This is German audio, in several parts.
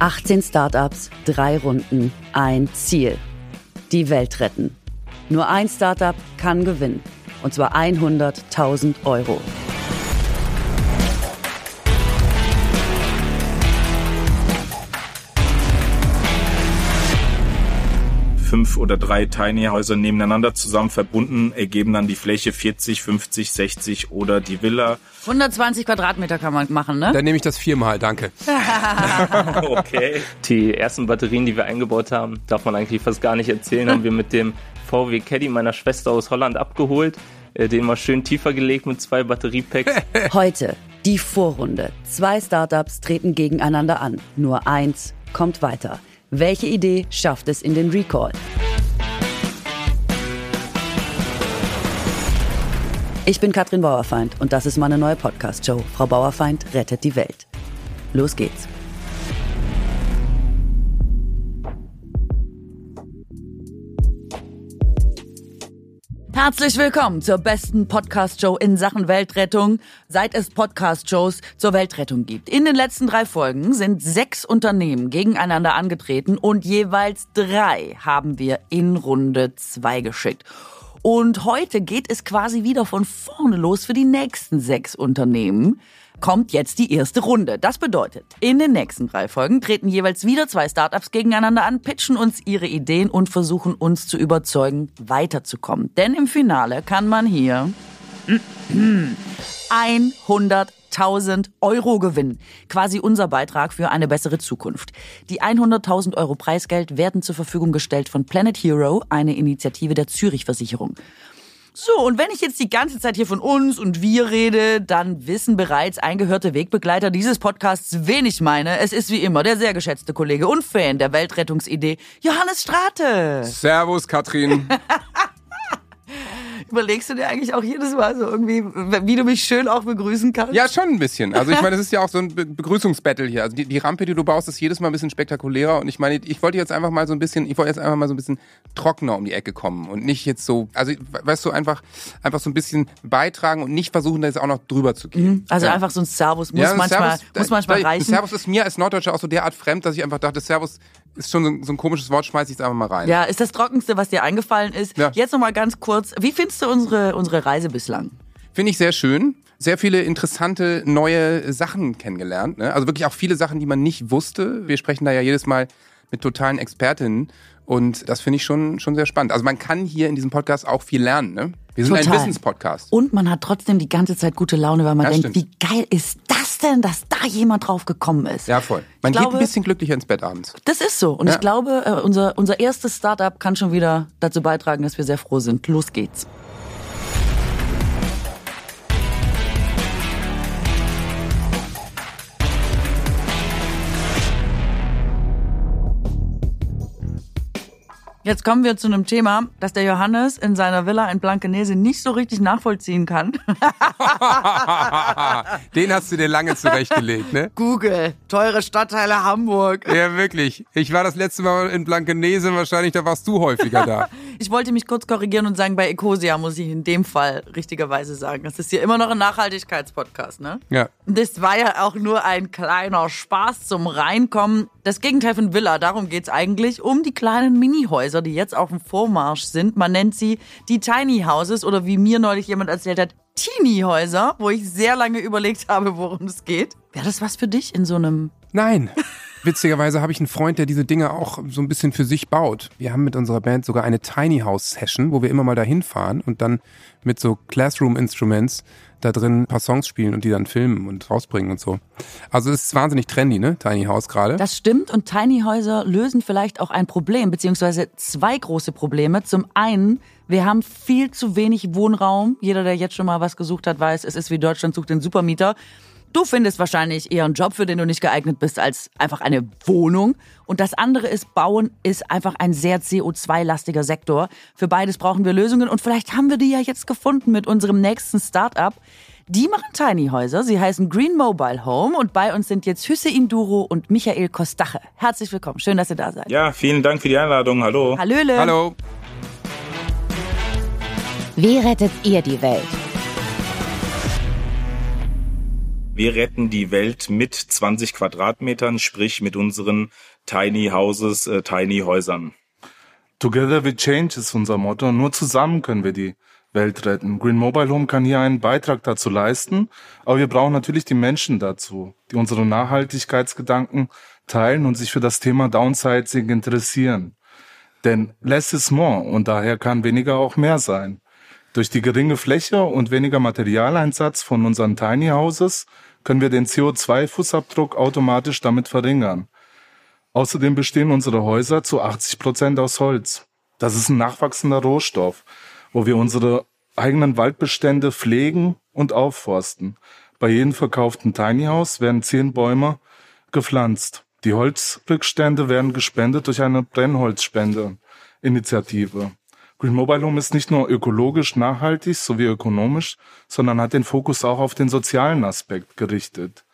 18 Startups, drei Runden, ein Ziel. Die Welt retten. Nur ein Startup kann gewinnen. Und zwar 100.000 Euro. Fünf oder drei Tiny Häuser nebeneinander zusammen verbunden ergeben dann die Fläche 40, 50, 60 oder die Villa. 120 Quadratmeter kann man machen, ne? Dann nehme ich das viermal, danke. okay. Die ersten Batterien, die wir eingebaut haben, darf man eigentlich fast gar nicht erzählen, haben wir mit dem VW Caddy meiner Schwester aus Holland abgeholt. Äh, den mal schön tiefer gelegt mit zwei Batteriepacks. Heute die Vorrunde. Zwei Startups treten gegeneinander an. Nur eins kommt weiter. Welche Idee schafft es in den Recall? Ich bin Katrin Bauerfeind und das ist meine neue Podcast-Show. Frau Bauerfeind rettet die Welt. Los geht's. Herzlich willkommen zur besten Podcast-Show in Sachen Weltrettung, seit es Podcast-Shows zur Weltrettung gibt. In den letzten drei Folgen sind sechs Unternehmen gegeneinander angetreten und jeweils drei haben wir in Runde zwei geschickt. Und heute geht es quasi wieder von vorne los für die nächsten sechs Unternehmen kommt jetzt die erste Runde. Das bedeutet, in den nächsten drei Folgen treten jeweils wieder zwei Startups gegeneinander an, pitchen uns ihre Ideen und versuchen uns zu überzeugen, weiterzukommen. Denn im Finale kann man hier 100.000 Euro gewinnen. Quasi unser Beitrag für eine bessere Zukunft. Die 100.000 Euro Preisgeld werden zur Verfügung gestellt von Planet Hero, eine Initiative der Zürich Versicherung. So, und wenn ich jetzt die ganze Zeit hier von uns und wir rede, dann wissen bereits eingehörte Wegbegleiter dieses Podcasts, wen ich meine. Es ist wie immer der sehr geschätzte Kollege und Fan der Weltrettungsidee, Johannes Strate. Servus, Katrin. Überlegst du dir eigentlich auch jedes Mal so irgendwie, wie du mich schön auch begrüßen kannst? Ja, schon ein bisschen. Also ich meine, es ist ja auch so ein Be Begrüßungsbattle hier. Also die, die, Rampe, die du baust, ist jedes Mal ein bisschen spektakulärer. Und ich meine, ich wollte jetzt einfach mal so ein bisschen, ich wollte jetzt einfach mal so ein bisschen trockener um die Ecke kommen und nicht jetzt so, also weißt du, einfach, einfach so ein bisschen beitragen und nicht versuchen, da jetzt auch noch drüber zu gehen. Mhm. Also ja. einfach so ein Servus muss ja, manchmal, Servus, muss manchmal reichen. Servus ist mir als Norddeutscher auch so derart fremd, dass ich einfach dachte, Servus ist schon so ein, so ein komisches Wort, schmeiß ich es einfach mal rein. Ja, ist das Trockenste, was dir eingefallen ist. Ja. Jetzt nochmal ganz kurz, wie findest du unsere, unsere Reise bislang? Finde ich sehr schön. Sehr viele interessante neue Sachen kennengelernt. Ne? Also wirklich auch viele Sachen, die man nicht wusste. Wir sprechen da ja jedes Mal mit totalen Expertinnen. Und das finde ich schon, schon sehr spannend. Also man kann hier in diesem Podcast auch viel lernen. Ne? Wir sind Total. ein Wissenspodcast. Und man hat trotzdem die ganze Zeit gute Laune, weil man das denkt, stimmt. wie geil ist das denn, dass da jemand drauf gekommen ist? Ja, voll. Man ich geht glaube, ein bisschen glücklicher ins Bett abends. Das ist so. Und ja. ich glaube, äh, unser, unser erstes Startup kann schon wieder dazu beitragen, dass wir sehr froh sind. Los geht's. Jetzt kommen wir zu einem Thema, das der Johannes in seiner Villa in Blankenese nicht so richtig nachvollziehen kann. Den hast du dir lange zurechtgelegt, ne? Google, teure Stadtteile Hamburg. Ja, wirklich. Ich war das letzte Mal in Blankenese, wahrscheinlich, da warst du häufiger da. ich wollte mich kurz korrigieren und sagen, bei Ecosia muss ich in dem Fall richtigerweise sagen. Das ist hier immer noch ein Nachhaltigkeitspodcast, ne? Ja. Das war ja auch nur ein kleiner Spaß zum Reinkommen. Das Gegenteil von Villa, darum geht's eigentlich, um die kleinen Minihäuser, die jetzt auf dem Vormarsch sind. Man nennt sie die Tiny Houses oder wie mir neulich jemand erzählt hat, Teenie-Häuser, wo ich sehr lange überlegt habe, worum es geht. Wäre das was für dich in so einem... Nein. Witzigerweise habe ich einen Freund, der diese Dinge auch so ein bisschen für sich baut. Wir haben mit unserer Band sogar eine Tiny House Session, wo wir immer mal dahin fahren und dann mit so Classroom Instruments da drin ein paar Songs spielen und die dann filmen und rausbringen und so. Also es ist wahnsinnig trendy, ne? Tiny House gerade. Das stimmt und Tiny Häuser lösen vielleicht auch ein Problem, beziehungsweise zwei große Probleme. Zum einen, wir haben viel zu wenig Wohnraum. Jeder, der jetzt schon mal was gesucht hat, weiß, es ist wie Deutschland sucht den Supermieter. Du findest wahrscheinlich eher einen Job, für den du nicht geeignet bist, als einfach eine Wohnung. Und das andere ist, Bauen ist einfach ein sehr CO2-lastiger Sektor. Für beides brauchen wir Lösungen und vielleicht haben wir die ja jetzt gefunden mit unserem nächsten Startup. Die machen Tiny Häuser. Sie heißen Green Mobile Home und bei uns sind jetzt Hüsse Duro und Michael Kostache. Herzlich willkommen. Schön, dass ihr da seid. Ja, vielen Dank für die Einladung. Hallo. Hallöle. Hallo. Wie rettet ihr die Welt? Wir retten die Welt mit 20 Quadratmetern, sprich mit unseren Tiny Houses, äh, Tiny Häusern. Together we change ist unser Motto. Nur zusammen können wir die Welt retten. Green Mobile Home kann hier einen Beitrag dazu leisten, aber wir brauchen natürlich die Menschen dazu, die unsere Nachhaltigkeitsgedanken teilen und sich für das Thema Downsizing interessieren. Denn less is more und daher kann weniger auch mehr sein. Durch die geringe Fläche und weniger Materialeinsatz von unseren Tiny Houses können wir den CO2-Fußabdruck automatisch damit verringern. Außerdem bestehen unsere Häuser zu 80 Prozent aus Holz. Das ist ein nachwachsender Rohstoff, wo wir unsere eigenen Waldbestände pflegen und aufforsten. Bei jedem verkauften Tiny House werden zehn Bäume gepflanzt. Die Holzrückstände werden gespendet durch eine Brennholzspende-Initiative. Green Mobile Home ist nicht nur ökologisch nachhaltig sowie ökonomisch, sondern hat den Fokus auch auf den sozialen Aspekt gerichtet.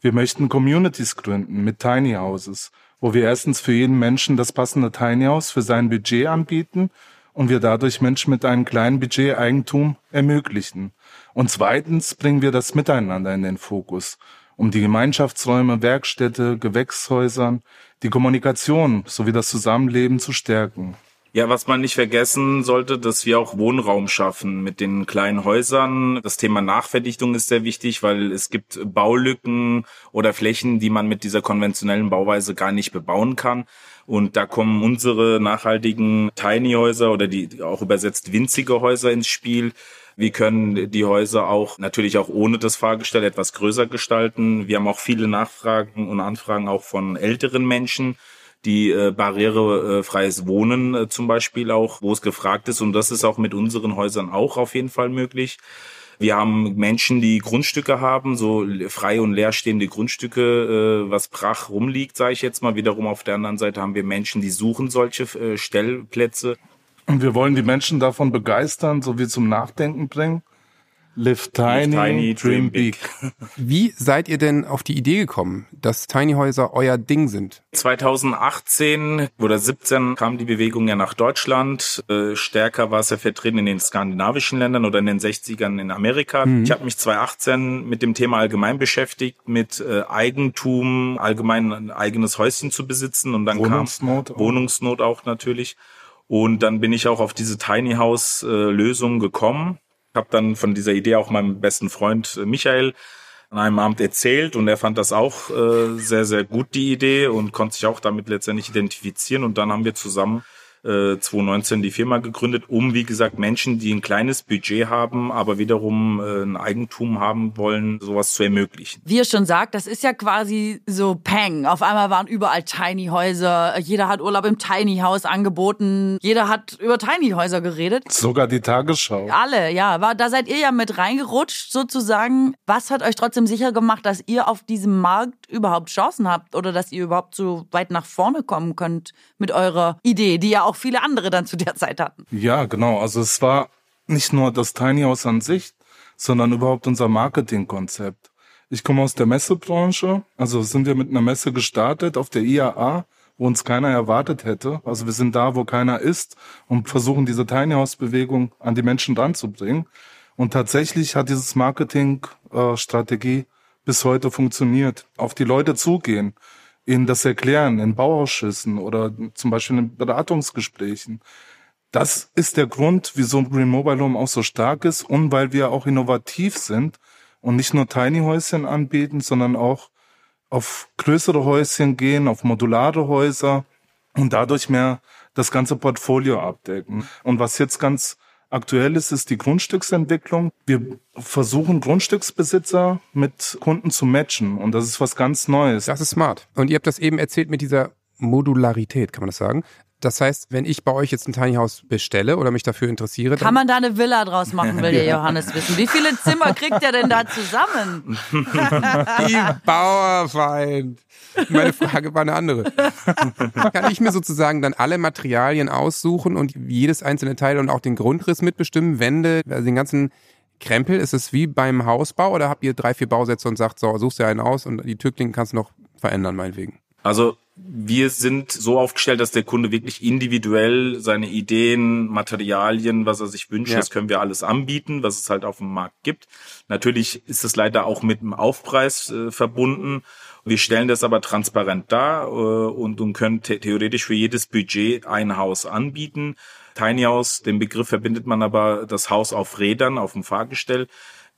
Wir möchten Communities gründen mit Tiny Houses, wo wir erstens für jeden Menschen das passende Tiny House für sein Budget anbieten und wir dadurch Menschen mit einem kleinen Budget Eigentum ermöglichen. Und zweitens bringen wir das Miteinander in den Fokus, um die Gemeinschaftsräume, Werkstätte, Gewächshäusern, die Kommunikation sowie das Zusammenleben zu stärken. Ja, was man nicht vergessen sollte, dass wir auch Wohnraum schaffen mit den kleinen Häusern. Das Thema Nachverdichtung ist sehr wichtig, weil es gibt Baulücken oder Flächen, die man mit dieser konventionellen Bauweise gar nicht bebauen kann. Und da kommen unsere nachhaltigen Tiny Häuser oder die auch übersetzt winzige Häuser ins Spiel. Wir können die Häuser auch natürlich auch ohne das Fahrgestell etwas größer gestalten. Wir haben auch viele Nachfragen und Anfragen auch von älteren Menschen, die äh, barrierefreies Wohnen äh, zum Beispiel auch, wo es gefragt ist. Und das ist auch mit unseren Häusern auch auf jeden Fall möglich. Wir haben Menschen, die Grundstücke haben, so frei und leerstehende Grundstücke, äh, was brach rumliegt, sage ich jetzt mal. Wiederum auf der anderen Seite haben wir Menschen, die suchen solche äh, Stellplätze. Und wir wollen die Menschen davon begeistern, sowie zum Nachdenken bringen. Live tiny, Live tiny, dream big. Wie seid ihr denn auf die Idee gekommen, dass Tiny Häuser euer Ding sind? 2018 oder 17 kam die Bewegung ja nach Deutschland. Äh, stärker war es ja vertreten in den skandinavischen Ländern oder in den 60ern in Amerika. Mhm. Ich habe mich 2018 mit dem Thema allgemein beschäftigt, mit äh, Eigentum, allgemein ein eigenes Häuschen zu besitzen und dann Wohnungsnot kam auch. Wohnungsnot auch natürlich. Und dann bin ich auch auf diese Tiny House äh, Lösung gekommen habe dann von dieser Idee auch meinem besten Freund äh, Michael an einem Abend erzählt und er fand das auch äh, sehr, sehr gut, die Idee und konnte sich auch damit letztendlich identifizieren und dann haben wir zusammen äh, 2019 die Firma gegründet, um, wie gesagt, Menschen, die ein kleines Budget haben, aber wiederum äh, ein Eigentum haben wollen, sowas zu ermöglichen. Wie ihr schon sagt, das ist ja quasi so Peng. Auf einmal waren überall Tiny Häuser. Jeder hat Urlaub im Tiny House angeboten. Jeder hat über Tiny Häuser geredet. Sogar die Tagesschau. Alle, ja. War, da seid ihr ja mit reingerutscht sozusagen. Was hat euch trotzdem sicher gemacht, dass ihr auf diesem Markt überhaupt Chancen habt oder dass ihr überhaupt so weit nach vorne kommen könnt mit eurer Idee, die ja auch viele andere dann zu der Zeit hatten? Ja, genau. Also es war nicht nur das Tiny House an sich, sondern überhaupt unser Marketingkonzept. Ich komme aus der Messebranche, also sind wir mit einer Messe gestartet auf der IAA, wo uns keiner erwartet hätte. Also wir sind da, wo keiner ist und versuchen diese Tiny House Bewegung an die Menschen ranzubringen. Und tatsächlich hat dieses Marketing-Strategie bis heute funktioniert. Auf die Leute zugehen, ihnen das erklären in Bauausschüssen oder zum Beispiel in Beratungsgesprächen. Das ist der Grund, wieso Green Mobile Home auch so stark ist und weil wir auch innovativ sind und nicht nur Tiny Häuschen anbieten, sondern auch auf größere Häuschen gehen, auf modulare Häuser und dadurch mehr das ganze Portfolio abdecken. Und was jetzt ganz aktuell ist, ist die Grundstücksentwicklung. Wir versuchen Grundstücksbesitzer mit Kunden zu matchen und das ist was ganz Neues. Das ist smart. Und ihr habt das eben erzählt mit dieser Modularität, kann man das sagen? Das heißt, wenn ich bei euch jetzt ein Tiny House bestelle oder mich dafür interessiere, Kann man da eine Villa draus machen, will der Johannes wissen. Wie viele Zimmer kriegt er denn da zusammen? Die Bauerfeind. Meine Frage war eine andere. Kann ich mir sozusagen dann alle Materialien aussuchen und jedes einzelne Teil und auch den Grundriss mitbestimmen, Wände, also den ganzen Krempel? Ist es wie beim Hausbau oder habt ihr drei, vier Bausätze und sagt, so, suchst dir einen aus und die Türklinken kannst du noch verändern, meinetwegen? Also wir sind so aufgestellt, dass der Kunde wirklich individuell seine Ideen, Materialien, was er sich wünscht, Ja. das können wir alles anbieten, was es halt auf dem Markt gibt. Natürlich ist es leider auch mit einem Aufpreis äh, verbunden. Wir stellen das aber transparent dar äh, und, und können the theoretisch für jedes Budget ein Haus anbieten. Tiny House, den Begriff verbindet man aber das Haus auf Rädern, auf dem Fahrgestell.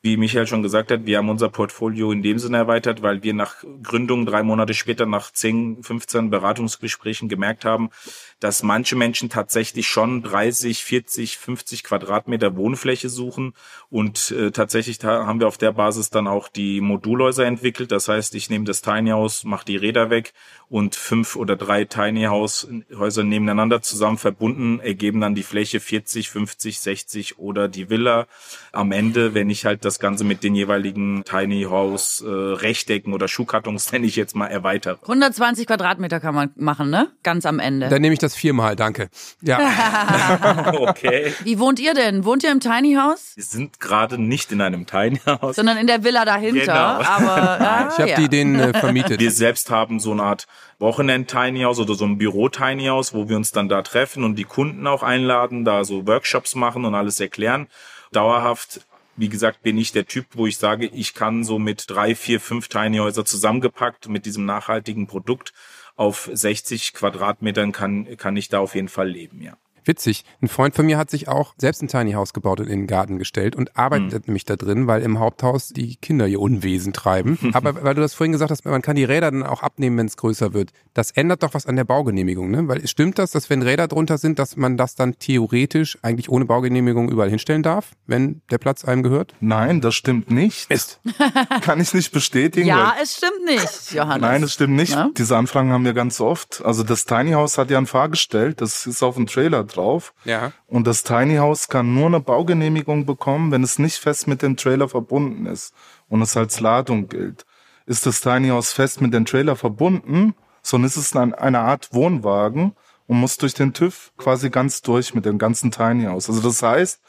Wie Michael schon gesagt hat, wir haben unser Portfolio in dem Sinne erweitert, weil wir nach Gründung drei Monate später nach 10, 15 Beratungsgesprächen gemerkt haben, dass manche Menschen tatsächlich schon 30, 40, 50 Quadratmeter Wohnfläche suchen und äh, tatsächlich haben wir auf der Basis dann auch die Modulhäuser entwickelt. Das heißt, ich nehme das Tiny House, mache die Räder weg und fünf oder drei Tiny House Häuser nebeneinander zusammen verbunden ergeben dann die Fläche 40, 50, 60 oder die Villa. Am Ende, wenn ich halt das Ganze mit den jeweiligen Tiny House äh, Rechtecken oder Schuhkartons nenne ich jetzt mal erweitere. 120 Quadratmeter kann man machen, ne? Ganz am Ende. Dann nehme ich das viermal, danke. Ja, Okay. Wie wohnt ihr denn? Wohnt ihr im Tiny House? Wir sind gerade nicht in einem Tiny House. Sondern in der Villa dahinter. Genau. Aber ah, ich habe ja. die denen äh, vermietet. Wir selbst haben so eine Art Wochenend-Tiny House oder so ein Büro-Tiny House, wo wir uns dann da treffen und die Kunden auch einladen, da so Workshops machen und alles erklären. Dauerhaft, wie gesagt, bin ich der Typ, wo ich sage, ich kann so mit drei, vier, fünf Tiny Häuser zusammengepackt mit diesem nachhaltigen Produkt auf 60 Quadratmetern kann, kann ich da auf jeden Fall leben, ja. Witzig. Ein Freund von mir hat sich auch selbst ein Tiny House gebaut und in den Garten gestellt und arbeitet nämlich da drin, weil im Haupthaus die Kinder ihr Unwesen treiben. Aber weil du das vorhin gesagt hast, man kann die Räder dann auch abnehmen, wenn es größer wird. Das ändert doch was an der Baugenehmigung, ne? Weil stimmt das, dass wenn Räder drunter sind, dass man das dann theoretisch eigentlich ohne Baugenehmigung überall hinstellen darf, wenn der Platz einem gehört? Nein, das stimmt nicht. Mist. Kann ich nicht bestätigen. Ja, es stimmt nicht, Johannes. Nein, das stimmt nicht. Ja? Diese Anfragen haben wir ganz oft. Also das Tiny House hat ja ein Fahrgestell, das ist auf dem Trailer drauf. Ja. Und das Tiny House kann nur eine Baugenehmigung bekommen, wenn es nicht fest mit dem Trailer verbunden ist und es als Ladung gilt. Ist das Tiny House fest mit dem Trailer verbunden, so ist es ein, eine Art Wohnwagen und muss durch den TÜV quasi ganz durch mit dem ganzen Tiny House. Also das heißt,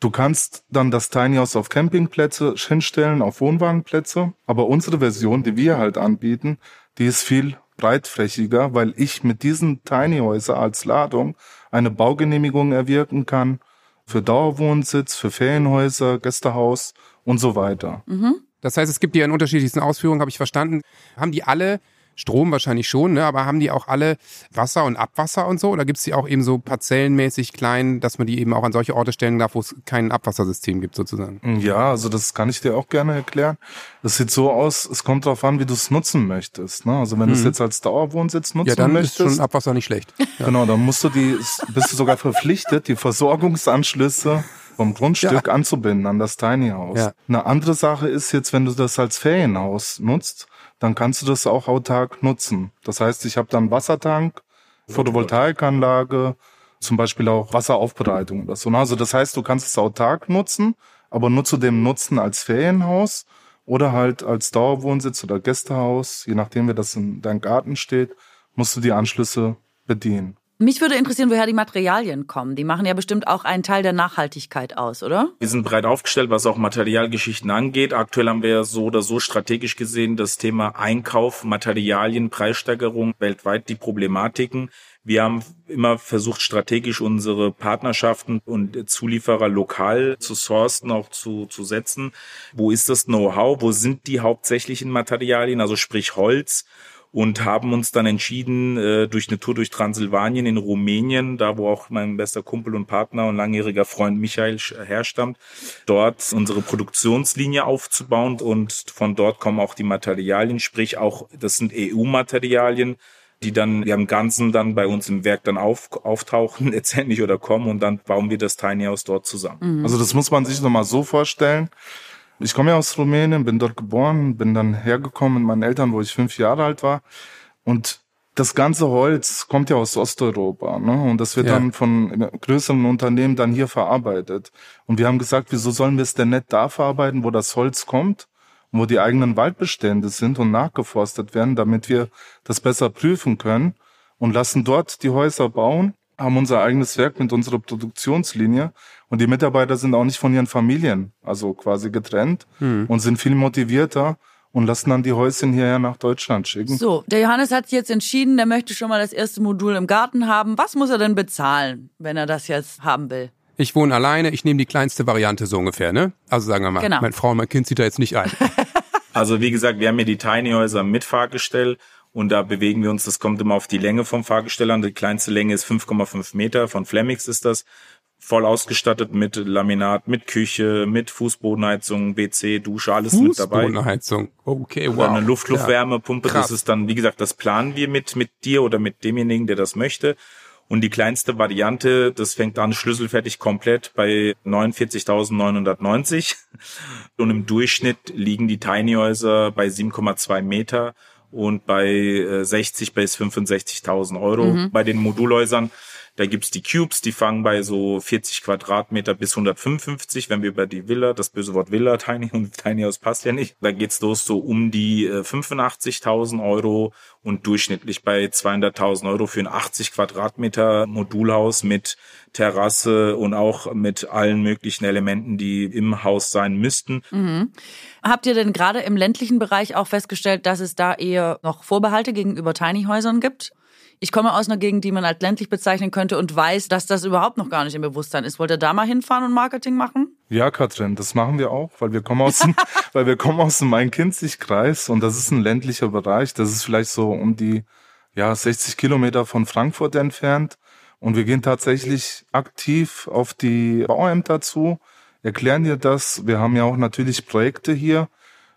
Du kannst dann das Tiny House auf Campingplätze hinstellen, auf Wohnwagenplätze. Aber unsere Version, die wir halt anbieten, die ist viel breitflächiger, weil ich mit diesen Tiny Häuser als Ladung eine Baugenehmigung erwirken kann für Dauerwohnsitz, für Ferienhäuser, Gästehaus und so weiter. Das heißt, es gibt die in unterschiedlichsten Ausführungen, habe ich verstanden. Haben die alle Strom wahrscheinlich schon, ne? aber haben die auch alle Wasser und Abwasser und so? Oder gibt es die auch eben so parzellenmäßig klein, dass man die eben auch an solche Orte stellen darf, wo es kein Abwassersystem gibt sozusagen? Ja, also das kann ich dir auch gerne erklären. Das sieht so aus, es kommt darauf an, wie du es nutzen möchtest. Ne? Also wenn du es jetzt als Dauerwohnsitz nutzen Ja, dann ist möchtest, schon Abwasser nicht schlecht. Genau, dann musst du die, bist du sogar verpflichtet, die Versorgungsanschlüsse vom Grundstück anzubinden an das Tiny House. Ja. Eine andere Sache ist jetzt, wenn du das als Ferienhaus nutzt, dann kannst du das auch autark nutzen. Das heißt, ich habe dann Wassertank, Photovoltaikanlage, zum Beispiel auch Wasseraufbereitung oder so. Also das heißt, du kannst es autark nutzen, aber nur zu dem Nutzen als Ferienhaus oder halt als Dauerwohnsitz oder Gästehaus, je nachdem, wie das in deinem Garten steht, musst du die Anschlüsse bedienen. Mich würde interessieren, woher die Materialien kommen. Die machen ja bestimmt auch einen Teil der Nachhaltigkeit aus, oder? Wir sind breit aufgestellt, was auch Materialgeschichten angeht. Aktuell haben wir so oder so strategisch gesehen das Thema Einkauf, Materialien, Preissteigerung, weltweit die Problematiken. Wir haben immer versucht, strategisch unsere Partnerschaften und Zulieferer lokal zu sourcen, auch zu, zu setzen. Wo ist das Know-how? Wo sind die hauptsächlichen Materialien? Also sprich Holz und haben uns dann entschieden, äh, durch eine Tour durch Transsilvanien in Rumänien, da wo auch mein bester Kumpel und Partner und langjähriger Freund Michael sch- herstammt, dort unsere Produktionslinie aufzubauen und von dort kommen auch die Materialien, sprich auch, das sind EU-Materialien, die dann ja im Ganzen dann bei uns im Werk dann auf, auftauchen letztendlich oder kommen und dann bauen wir das Tiny House dort zusammen. Also das muss man sich nochmal so vorstellen. Ich komme ja aus Rumänien, bin dort geboren, bin dann hergekommen mit meinen Eltern, wo ich fünf Jahre alt war. Und das ganze Holz kommt ja aus Osteuropa, ne? Und das wird Ja. dann von größeren Unternehmen dann hier verarbeitet. Und wir haben gesagt, wieso sollen wir es denn nicht da verarbeiten, wo das Holz kommt, wo die eigenen Waldbestände sind und nachgeforstet werden, damit wir das besser prüfen können und lassen dort die Häuser bauen, haben unser eigenes Werk mit unserer Produktionslinie und die Mitarbeiter sind auch nicht von ihren Familien, also quasi getrennt und sind viel motivierter und lassen dann die Häuschen hierher nach Deutschland schicken. So, der Johannes hat sich jetzt entschieden, der möchte schon mal das erste Modul im Garten haben. Was muss er denn bezahlen, wenn er das jetzt haben will? Ich wohne alleine, ich nehme die kleinste Variante so ungefähr, ne? Also sagen wir mal, Genau. meine Frau und mein Kind zieht da jetzt nicht ein. Also wie gesagt, wir haben hier die Tiny Häuser mit Fahrgestell und da bewegen wir uns, das kommt immer auf die Länge vom Fahrgestell an. Die kleinste Länge ist 5,5 Meter, von Flemix ist das. Voll ausgestattet mit Laminat, mit Küche, mit Fußbodenheizung, WC, Dusche, alles mit dabei. Fußbodenheizung. Okay, wow. Oder eine Luft Ja. Das ist dann, wie gesagt, das planen wir mit, mit dir oder mit demjenigen, der das möchte. Und die kleinste Variante, das fängt an schlüsselfertig komplett bei 49.990. Und im Durchschnitt liegen die Tiny Häuser bei 7,2 Meter und bei äh, 60 bis 65.000 Euro. Bei den Modulhäusern, da gibt's die Cubes, die fangen bei so 40 Quadratmeter bis 155, wenn wir über die Villa, das böse Wort Villa, Tiny und Tiny House passt ja nicht. Da geht's los so um die äh, 85.000 Euro und durchschnittlich bei 200.000 Euro für ein 80 Quadratmeter Modulhaus mit Terrasse und auch mit allen möglichen Elementen, die im Haus sein müssten. Habt ihr denn gerade im ländlichen Bereich auch festgestellt, dass es da eher noch Vorbehalte gegenüber Tiny Häusern gibt? Ich komme aus einer Gegend, die man als ländlich bezeichnen könnte und weiß, dass das überhaupt noch gar nicht im Bewusstsein ist. Wollt ihr da mal hinfahren und Marketing machen? Ja, Katrin, das machen wir auch, weil wir kommen aus dem, weil wir kommen aus dem Main-Kinzig-Kreis und das ist ein ländlicher Bereich. Das ist vielleicht so um die, ja, 60 Kilometer von Frankfurt entfernt. Und wir gehen tatsächlich aktiv auf die Bauämter zu, erklären dir das. Wir haben ja auch natürlich Projekte hier,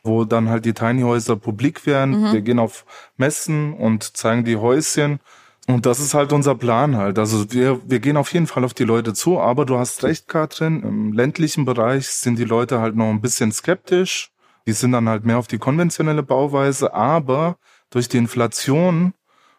wo dann halt die Tiny Häuser publik werden. Wir gehen auf Messen und zeigen die Häuschen. Und das ist halt unser Plan halt. Also wir, wir gehen auf jeden Fall auf die Leute zu, aber du hast recht, Katrin, im ländlichen Bereich sind die Leute halt noch ein bisschen skeptisch. Die sind dann halt mehr auf die konventionelle Bauweise, aber durch die Inflation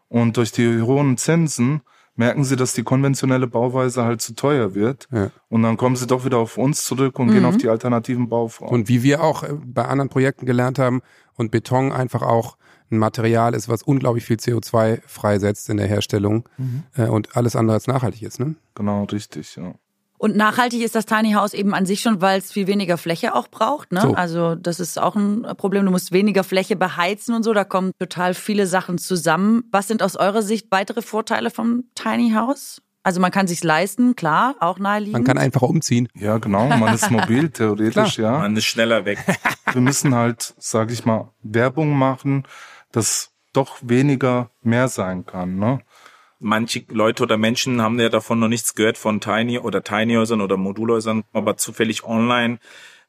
und durch die hohen Zinsen merken sie, dass die konventionelle Bauweise halt zu teuer wird. Ja. Und dann kommen sie doch wieder auf uns zurück und gehen auf die alternativen Bauformen. Und wie wir auch äh, bei anderen Projekten gelernt haben und Beton einfach auch ein Material ist, was unglaublich viel CO2 freisetzt in der Herstellung äh, und alles andere als nachhaltig ist. Ne? genau, richtig, ja. Und nachhaltig ist das Tiny House eben an sich schon, weil es viel weniger Fläche auch braucht. Ne? So. Also das ist auch ein Problem. Du musst weniger Fläche beheizen und so. Da kommen total viele Sachen zusammen. Was sind aus eurer Sicht weitere Vorteile vom Tiny House? Also man kann sich's leisten, klar, auch naheliegend. Man kann einfach umziehen. Ja, genau, man ist mobil, theoretisch, ja. Man ist schneller weg. wir müssen halt, sag ich mal, Werbung machen, dass doch weniger mehr sein kann. Ne? Manche Leute oder Menschen haben ja davon noch nichts gehört von Tiny oder Tiny Häusern oder Modulhäusern, aber zufällig online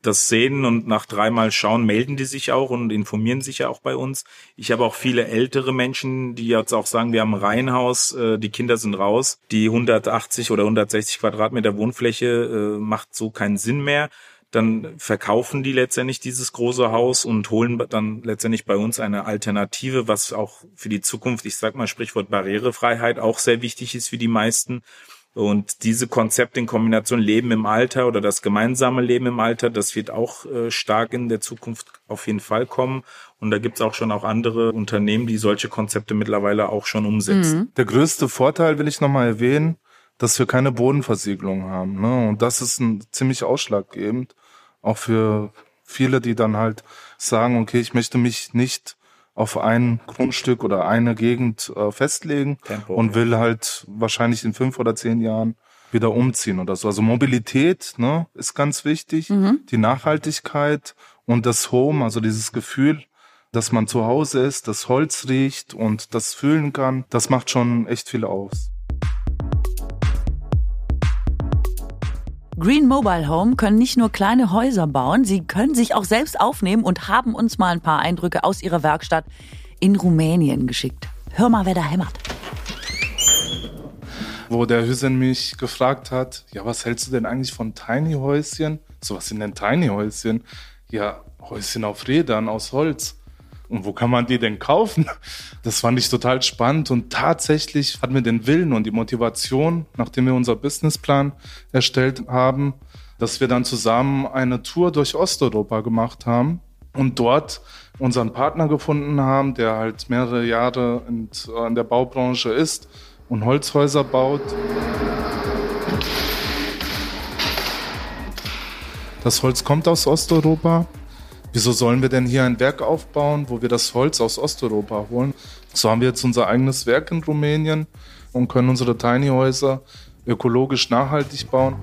das sehen und nach dreimal schauen, melden die sich auch und informieren sich ja auch bei uns. Ich habe auch viele ältere Menschen, die jetzt auch sagen, wir haben ein Reihenhaus, äh, die Kinder sind raus, die 180 oder 160 Quadratmeter Wohnfläche äh, macht so keinen Sinn mehr. Dann verkaufen die letztendlich dieses große Haus und holen dann letztendlich bei uns eine Alternative, was auch für die Zukunft, ich sag mal Sprichwort Barrierefreiheit, auch sehr wichtig ist für die meisten. Und diese Konzepte in Kombination Leben im Alter oder das gemeinsame Leben im Alter, das wird auch äh, stark in der Zukunft auf jeden Fall kommen. Und da gibt's auch schon auch andere Unternehmen, die solche Konzepte mittlerweile auch schon umsetzen. Der größte Vorteil will ich nochmal erwähnen, dass wir keine Bodenversiegelung haben. Ne? Und das ist ein ziemlich ausschlaggebend, auch für viele, die dann halt sagen, okay, ich möchte mich nicht auf ein Grundstück oder eine Gegend äh, festlegen Tempo, und will halt wahrscheinlich in fünf oder zehn Jahren wieder umziehen oder so. Also Mobilität ne, ist ganz wichtig, die Nachhaltigkeit und das Home, also dieses Gefühl, dass man zu Hause ist, das Holz riecht und das fühlen kann, das macht schon echt viel aus. Green Mobile Home können nicht nur kleine Häuser bauen, sie können sich auch selbst aufnehmen und haben uns mal ein paar Eindrücke aus ihrer Werkstatt in Rumänien geschickt. Hör mal, wer da hämmert. Wo der Hüsen mich gefragt hat, ja, was hältst du denn eigentlich von Tiny Häuschen? So, was sind denn Tiny Häuschen? Ja, Häuschen auf Rädern aus Holz. Und wo kann man die denn kaufen? Das fand ich total spannend und tatsächlich hatten wir den Willen und die Motivation, nachdem wir unser Businessplan erstellt haben, dass wir dann zusammen eine Tour durch Osteuropa gemacht haben und dort unseren Partner gefunden haben, der halt mehrere Jahre in, in der Baubranche ist und Holzhäuser baut. Das Holz kommt aus Osteuropa, wieso sollen wir denn hier ein Werk aufbauen, wo wir das Holz aus Osteuropa holen? So haben wir jetzt unser eigenes Werk in Rumänien und können unsere Tiny Häuser ökologisch nachhaltig bauen.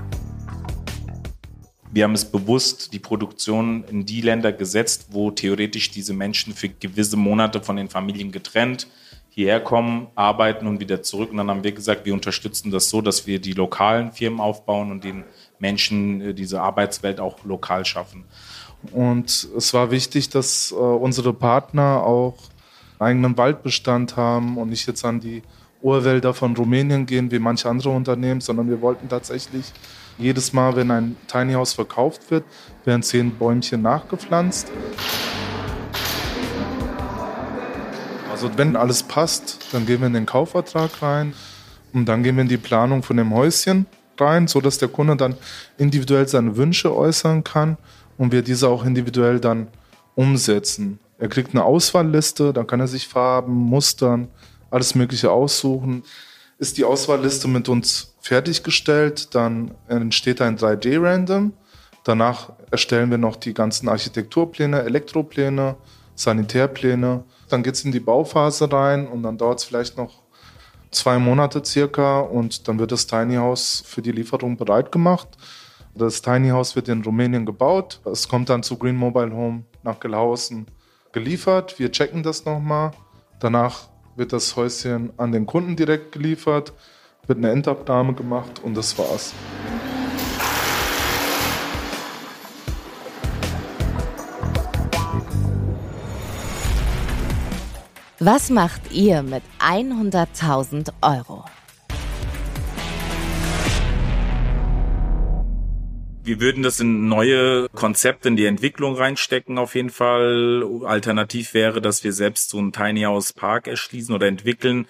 Wir haben es bewusst die Produktion in die Länder gesetzt, wo theoretisch diese Menschen für gewisse Monate von den Familien getrennt hierher kommen, arbeiten und wieder zurück. Und dann haben wir gesagt, wir unterstützen das so, dass wir die lokalen Firmen aufbauen und den Menschen äh, diese Arbeitswelt auch lokal schaffen. Und es war wichtig, dass äh, unsere Partner auch eigenen Waldbestand haben und nicht jetzt an die Urwälder von Rumänien gehen wie manche andere Unternehmen, sondern wir wollten tatsächlich jedes Mal, wenn ein Tiny House verkauft wird, werden zehn Bäumchen nachgepflanzt. Also wenn alles passt, dann gehen wir in den Kaufvertrag rein und dann gehen wir in die Planung von dem Häuschen rein, sodass der Kunde dann individuell seine Wünsche äußern kann und wir diese auch individuell dann umsetzen. Er kriegt eine Auswahlliste, dann kann er sich Farben, Mustern, alles Mögliche aussuchen. Ist die Auswahlliste mit uns fertiggestellt, dann entsteht ein 3D-Random. Danach erstellen wir noch die ganzen Architekturpläne, Elektropläne, Sanitärpläne. Dann geht es in die Bauphase rein und dann dauert es vielleicht noch zwei Monate circa und dann wird das Tiny House für die Lieferung bereit gemacht. Das Tiny House wird in Rumänien gebaut. Es kommt dann zu Green Mobile Home nach Gelhausen geliefert. Wir checken das nochmal. Danach wird das Häuschen an den Kunden direkt geliefert, wird eine Endabnahme gemacht und das war's. Was macht ihr mit 100.000 Euro? Wir würden das in neue Konzepte in die Entwicklung reinstecken auf jeden Fall. Alternativ wäre, dass wir selbst so ein Tiny House Park erschließen oder entwickeln,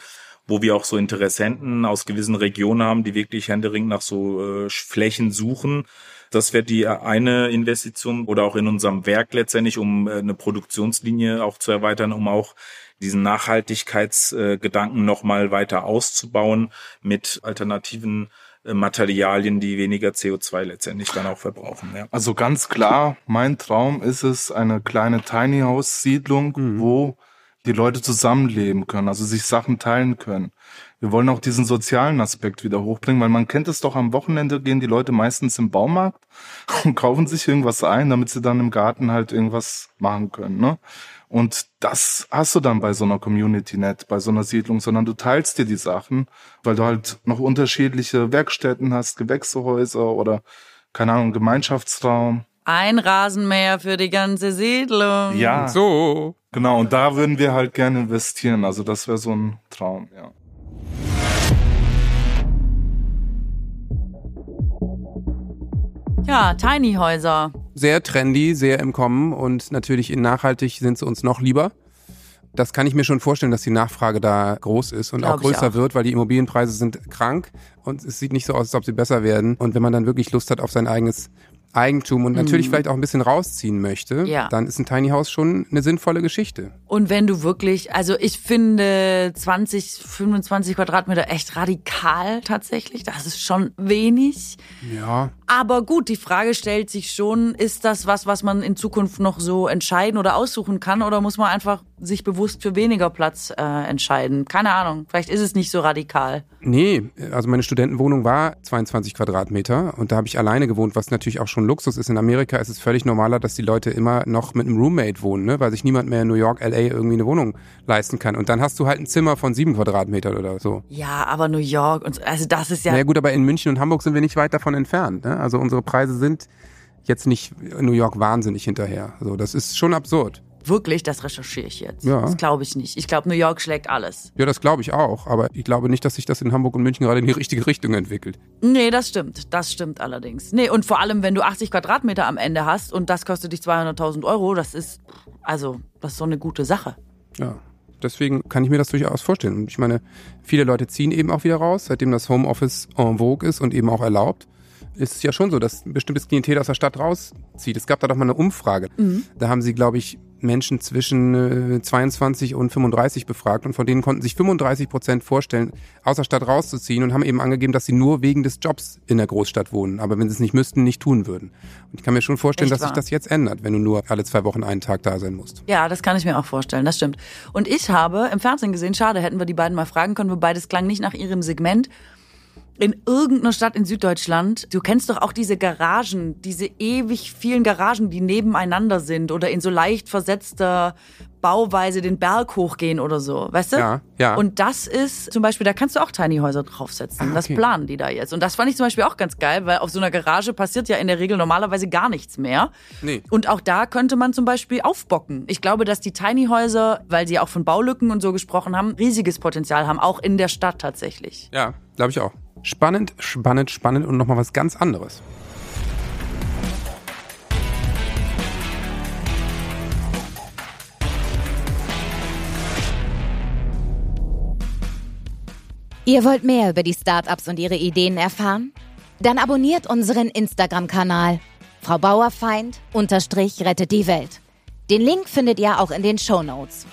wo wir auch so Interessenten aus gewissen Regionen haben, die wirklich händeringend nach so äh, Flächen suchen. Das wäre die eine Investition oder auch in unserem Werk letztendlich, um äh, eine Produktionslinie auch zu erweitern, um auch diesen Nachhaltigkeitsgedanken nochmal weiter auszubauen mit alternativen äh, Materialien, die weniger CO2 letztendlich dann auch verbrauchen. Ja. Also ganz klar, mein Traum ist es, eine kleine Tiny House Siedlung, mhm. wo die Leute zusammenleben können, also sich Sachen teilen können. Wir wollen auch diesen sozialen Aspekt wieder hochbringen, weil man kennt es doch am Wochenende gehen die Leute meistens im Baumarkt und kaufen sich irgendwas ein, damit sie dann im Garten halt irgendwas machen können. Ne? Und das hast du dann bei so einer Community nicht, bei so einer Siedlung, sondern du teilst dir die Sachen, weil du halt noch unterschiedliche Werkstätten hast, Gewächshäuser oder, keine Ahnung, Gemeinschaftsraum. Ein Rasenmäher für die ganze Siedlung. Ja. So. Genau, und da würden wir halt gerne investieren. Also das wäre so ein Traum, ja. Ja, Tiny Häuser sehr trendy, sehr im Kommen und natürlich in nachhaltig sind sie uns noch lieber. Das kann ich mir schon vorstellen, dass die Nachfrage da groß ist und Glaub auch größer auch. wird, weil die Immobilienpreise sind krank und es sieht nicht so aus, als ob sie besser werden. Und wenn man dann wirklich Lust hat auf sein eigenes Eigentum und natürlich mhm. vielleicht auch ein bisschen rausziehen möchte, ja. dann ist ein Tiny House schon eine sinnvolle Geschichte. Und wenn du wirklich, also ich finde 20, 25 Quadratmeter echt radikal tatsächlich. Das ist schon wenig. Ja. Aber gut, die Frage stellt sich schon, ist das was, was man in Zukunft noch so entscheiden oder aussuchen kann oder muss man einfach sich bewusst für weniger Platz äh, entscheiden? Keine Ahnung, vielleicht ist es nicht so radikal. Nee, also meine Studentenwohnung war 22 Quadratmeter und da habe ich alleine gewohnt, was natürlich auch schon Luxus ist. In Amerika ist es völlig normaler, dass die Leute immer noch mit einem Roommate wohnen, ne? weil sich niemand mehr in New York, LA irgendwie eine Wohnung leisten kann. Und dann hast du halt ein Zimmer von sieben Quadratmetern oder so. Ja, aber New York und also das ist ja. Na ja, gut, aber in München und Hamburg sind wir nicht weit davon entfernt. Ne? Also unsere Preise sind jetzt nicht New York wahnsinnig hinterher. Also das ist schon absurd. Wirklich, das recherchiere ich jetzt. Ja. Das glaube ich nicht. Ich glaube, New York schlägt alles. Ja, das glaube ich auch. Aber ich glaube nicht, dass sich das in Hamburg und München gerade in die richtige Richtung entwickelt. Nee, das stimmt. Das stimmt allerdings. Nee, und vor allem, wenn du 80 Quadratmeter am Ende hast und das kostet dich 200.000 Euro, das ist, also, das ist so eine gute Sache. Ja. Deswegen kann ich mir das durchaus vorstellen. Und ich meine, viele Leute ziehen eben auch wieder raus, seitdem das Homeoffice en vogue ist und eben auch erlaubt ist es ja schon so, dass ein bestimmtes Klientel aus der Stadt rauszieht. Es gab da doch mal eine Umfrage. Mhm. Da haben sie, glaube ich, Menschen zwischen äh, 22 und 35 befragt und von denen konnten sich 35 Prozent vorstellen, aus der Stadt rauszuziehen und haben eben angegeben, dass sie nur wegen des Jobs in der Großstadt wohnen, aber wenn sie es nicht müssten, nicht tun würden. Und ich kann mir schon vorstellen, Echt dass sich wahr? das jetzt ändert, wenn du nur alle zwei Wochen einen Tag da sein musst. Ja, das kann ich mir auch vorstellen, das stimmt. Und ich habe im Fernsehen gesehen, schade, hätten wir die beiden mal fragen können, wobei das klang nicht nach ihrem Segment. In irgendeiner Stadt in Süddeutschland, du kennst doch auch diese Garagen, diese ewig vielen Garagen, die nebeneinander sind oder in so leicht versetzter Bauweise den Berg hochgehen oder so, weißt du? Ja, ja. Und das ist zum Beispiel, da kannst du auch Tiny Häuser draufsetzen. Ah, Das okay. planen die da jetzt. Und das fand ich zum Beispiel auch ganz geil, weil auf so einer Garage passiert ja in der Regel normalerweise gar nichts mehr. Nee. Und auch da könnte man zum Beispiel aufbocken. Ich glaube, dass die Tiny Häuser, weil sie auch von Baulücken und so gesprochen haben, riesiges Potenzial haben, auch in der Stadt tatsächlich. Ja, glaube ich auch. Spannend, spannend, spannend und nochmal was ganz anderes. Ihr wollt mehr über die Startups und ihre Ideen erfahren? Dann abonniert unseren Instagram-Kanal. Frau Bauerfeind unterstrich rettet die Welt. Den Link findet ihr auch in den Shownotes.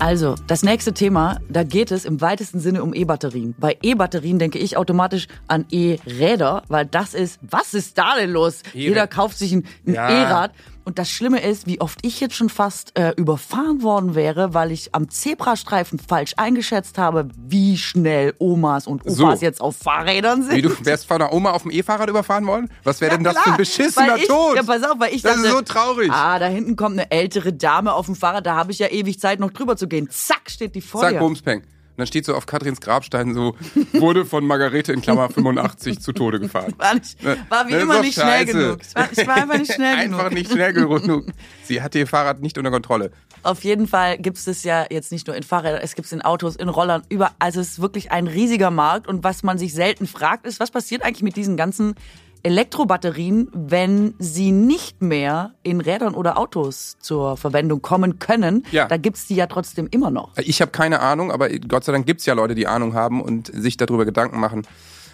Also, das nächste Thema, da geht es im weitesten Sinne um E-Batterien. Bei E-Batterien denke ich automatisch an E-Räder, weil das ist, was ist da denn los? Jeder kauft sich ein, ein Ja. E-Rad. Und das Schlimme ist, wie oft ich jetzt schon fast äh, überfahren worden wäre, weil ich am Zebrastreifen falsch eingeschätzt habe, wie schnell Omas und Opas So. jetzt auf Fahrrädern sind. Wie du wärst von der Oma auf dem E-Fahrrad überfahren worden? Was wäre denn das für ein Klar, beschissener ich, Tod? Ja, pass auf, weil ich Das dachte, ist so traurig. Ah, da hinten kommt eine ältere Dame auf dem Fahrrad, da habe ich ja ewig Zeit noch drüber zu gehen. Zack, steht die vor Zack, dir. Bumspeng. Dann steht so auf Katrins Grabstein so, wurde von Margarete in Klammer 85 zu Tode gefahren. War, nicht, war wie Das ist immer nicht schnell scheiße. genug. Ich war, ich war einfach nicht schnell genug. Einfach nicht schnell genug. Sie hatte ihr Fahrrad nicht unter Kontrolle. Auf jeden Fall gibt es das ja jetzt nicht nur in Fahrrädern, es gibt es in Autos, in Rollern, über. Also es ist wirklich ein riesiger Markt. Und was man sich selten fragt, ist, was passiert eigentlich mit diesen ganzen Elektrobatterien, wenn sie nicht mehr in Rädern oder Autos zur Verwendung kommen können? Ja. Da gibt's die ja trotzdem immer noch. Ich habe keine Ahnung, aber Gott sei Dank gibt's ja Leute, die Ahnung haben und sich darüber Gedanken machen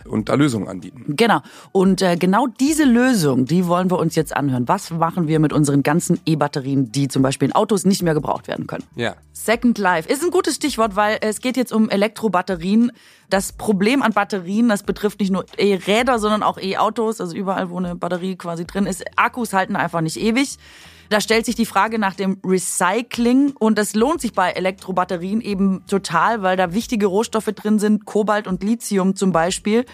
und da Lösungen anbieten. Genau. Und äh, genau diese Lösung, die wollen wir uns jetzt anhören. Was machen wir mit unseren ganzen E-Batterien, die zum Beispiel in Autos nicht mehr gebraucht werden können? Ja. Second Life ist ein gutes Stichwort, weil es geht jetzt um Elektrobatterien. Das Problem an Batterien, das betrifft nicht nur E-Räder, sondern auch E-Autos, also überall, wo eine Batterie quasi drin ist. Akkus halten einfach nicht ewig. Da stellt sich die Frage nach dem Recycling und das lohnt sich bei Elektrobatterien eben total, weil da wichtige Rohstoffe drin sind, Kobalt und Lithium zum Beispiel.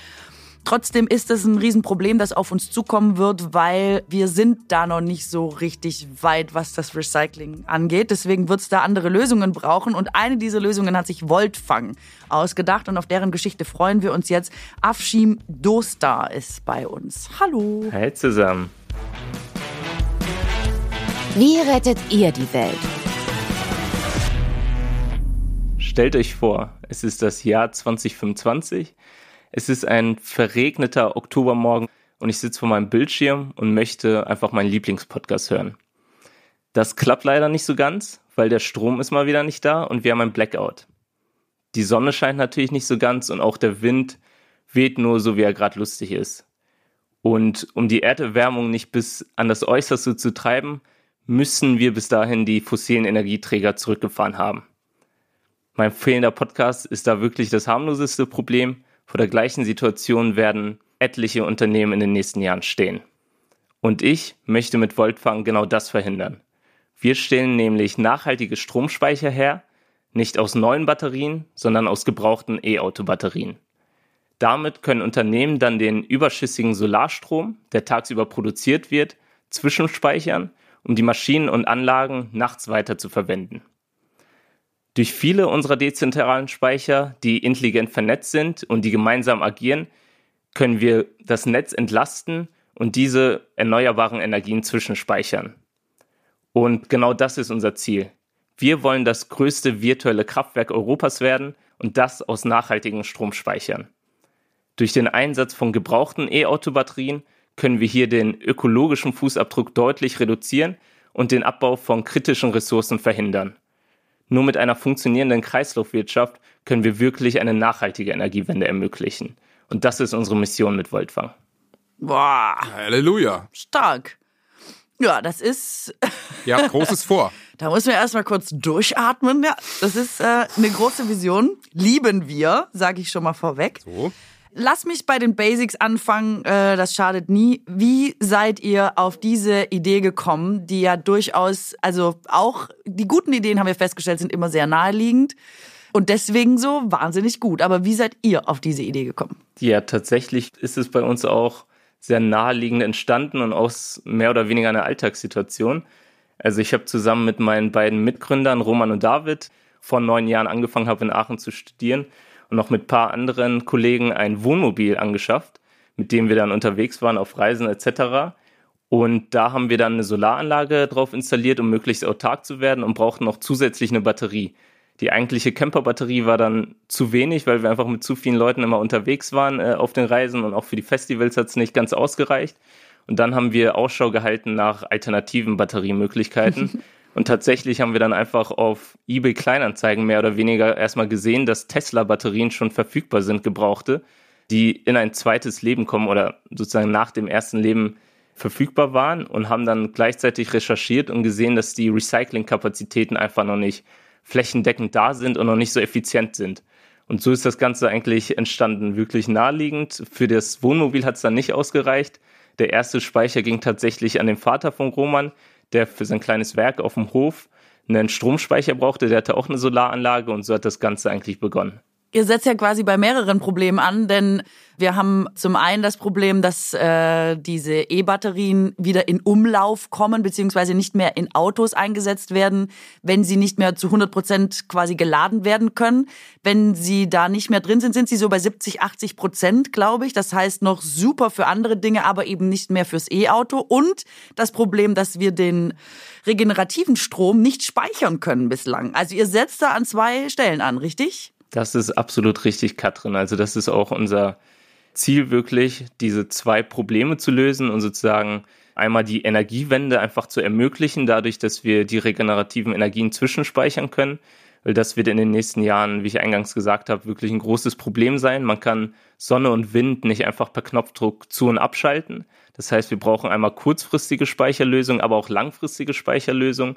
Trotzdem ist es ein Riesenproblem, das auf uns zukommen wird, weil wir sind da noch nicht so richtig weit, was das Recycling angeht. Deswegen wird es da andere Lösungen brauchen. Und eine dieser Lösungen hat sich Voltfang ausgedacht. Und auf deren Geschichte freuen wir uns jetzt. Afshim Dostar ist bei uns. Hallo. Hey zusammen. Wie rettet ihr die Welt? Stellt euch vor, es ist das Jahr 2025. Es ist ein verregneter Oktobermorgen und ich sitze vor meinem Bildschirm und möchte einfach meinen Lieblingspodcast hören. Das klappt leider nicht so ganz, weil der Strom ist mal wieder nicht da und wir haben ein Blackout. Die Sonne scheint natürlich nicht so ganz und auch der Wind weht nur so, wie er gerade lustig ist. Und um die Erderwärmung nicht bis an das Äußerste zu treiben, müssen wir bis dahin die fossilen Energieträger zurückgefahren haben. Mein fehlender Podcast ist da wirklich das harmloseste Problem. Vor der gleichen Situation werden etliche Unternehmen in den nächsten Jahren stehen. Und ich möchte mit Voltfang genau das verhindern. Wir stellen nämlich nachhaltige Stromspeicher her, nicht aus neuen Batterien, sondern aus gebrauchten E-Auto-Batterien. Damit können Unternehmen dann den überschüssigen Solarstrom, der tagsüber produziert wird, zwischenspeichern, um die Maschinen und Anlagen nachts weiter zu verwenden. Durch viele unserer dezentralen Speicher, die intelligent vernetzt sind und die gemeinsam agieren, können wir das Netz entlasten und diese erneuerbaren Energien zwischenspeichern. Und genau das ist unser Ziel. Wir wollen das größte virtuelle Kraftwerk Europas werden und das aus nachhaltigen Stromspeichern. Durch den Einsatz von gebrauchten E-Auto-Batterien können wir hier den ökologischen Fußabdruck deutlich reduzieren und den Abbau von kritischen Ressourcen verhindern. Nur mit einer funktionierenden Kreislaufwirtschaft können wir wirklich eine nachhaltige Energiewende ermöglichen. Und das ist unsere Mission mit Voltfang. Boah, Halleluja. stark. Ja, das ist, Ihr habt Großes vor. da müssen wir erstmal kurz durchatmen. Ja, das ist äh, eine große Vision. Lieben wir, sage ich schon mal vorweg. So. Lass mich bei den Basics anfangen, äh, das schadet nie. Wie seid ihr auf diese Idee gekommen, die ja durchaus, also auch die guten Ideen haben wir festgestellt, sind immer sehr naheliegend und deswegen so wahnsinnig gut. Aber wie seid ihr auf diese Idee gekommen? Ja, tatsächlich ist es bei uns auch sehr naheliegend entstanden und aus mehr oder weniger einer Alltagssituation. Also ich habe zusammen mit meinen beiden Mitgründern, Roman und David, vor neun Jahren angefangen habe in Aachen zu studieren und noch mit ein paar anderen Kollegen ein Wohnmobil angeschafft, mit dem wir dann unterwegs waren auf Reisen etc. Und da haben wir dann eine Solaranlage drauf installiert, um möglichst autark zu werden und brauchten noch zusätzlich eine Batterie. Die eigentliche Camperbatterie war dann zu wenig, weil wir einfach mit zu vielen Leuten immer unterwegs waren äh, auf den Reisen und auch für die Festivals hat es nicht ganz ausgereicht. Und dann haben wir Ausschau gehalten nach alternativen Batteriemöglichkeiten. und tatsächlich haben wir dann einfach auf eBay Kleinanzeigen mehr oder weniger erstmal gesehen, dass Tesla-Batterien schon verfügbar sind, gebrauchte, die in ein zweites Leben kommen oder sozusagen nach dem ersten Leben verfügbar waren und haben dann gleichzeitig recherchiert und gesehen, dass die Recyclingkapazitäten einfach noch nicht flächendeckend da sind und noch nicht so effizient sind. Und so ist das Ganze eigentlich entstanden, wirklich naheliegend. Für das Wohnmobil hat es dann nicht ausgereicht. Der erste Speicher ging tatsächlich an den Vater von Roman, der für sein kleines Werk auf dem Hof einen Stromspeicher brauchte. Der hatte auch eine Solaranlage und so hat das Ganze eigentlich begonnen. Ihr setzt ja quasi bei mehreren Problemen an, denn wir haben zum einen das Problem, dass äh, diese E-Batterien wieder in Umlauf kommen, beziehungsweise nicht mehr in Autos eingesetzt werden, wenn sie nicht mehr zu 100 Prozent quasi geladen werden können. Wenn sie da nicht mehr drin sind, sind sie so bei 70, 80 Prozent, glaube ich. Das heißt noch super für andere Dinge, aber eben nicht mehr fürs E-Auto. Und das Problem, dass wir den regenerativen Strom nicht speichern können bislang. Also ihr setzt da an zwei Stellen an, richtig? Das ist absolut richtig, Katrin. Also das ist auch unser Ziel wirklich, diese zwei Probleme zu lösen und sozusagen einmal die Energiewende einfach zu ermöglichen, dadurch, dass wir die regenerativen Energien zwischenspeichern können. Weil das wird in den nächsten Jahren, wie ich eingangs gesagt habe, wirklich ein großes Problem sein. Man kann Sonne und Wind nicht einfach per Knopfdruck zu und abschalten. Das heißt, wir brauchen einmal kurzfristige Speicherlösungen, aber auch langfristige Speicherlösungen,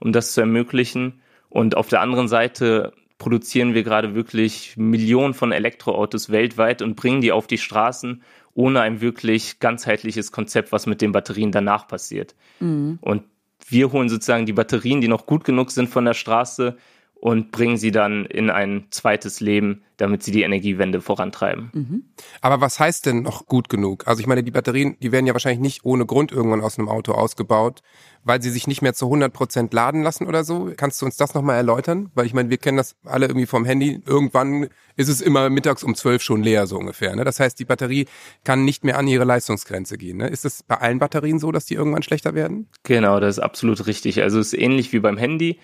um das zu ermöglichen. Und auf der anderen Seite produzieren wir gerade wirklich Millionen von Elektroautos weltweit und bringen die auf die Straßen ohne ein wirklich ganzheitliches Konzept, was mit den Batterien danach passiert. Mhm. Und wir holen sozusagen die Batterien, die noch gut genug sind von der Straße, und bringen sie dann in ein zweites Leben, damit sie die Energiewende vorantreiben. Mhm. Aber was heißt denn noch gut genug? Also ich meine, die Batterien, die werden ja wahrscheinlich nicht ohne Grund irgendwann aus einem Auto ausgebaut, weil sie sich nicht mehr zu 100 Prozent laden lassen oder so. Kannst du uns das nochmal erläutern? Weil ich meine, wir kennen das alle irgendwie vom Handy. Irgendwann ist es immer mittags um zwölf schon leer, so ungefähr. Ne? Das heißt, die Batterie kann nicht mehr an ihre Leistungsgrenze gehen. Ne? Ist das bei allen Batterien so, dass die irgendwann schlechter werden? Genau, das ist absolut richtig. Also es ist ähnlich wie beim Handy.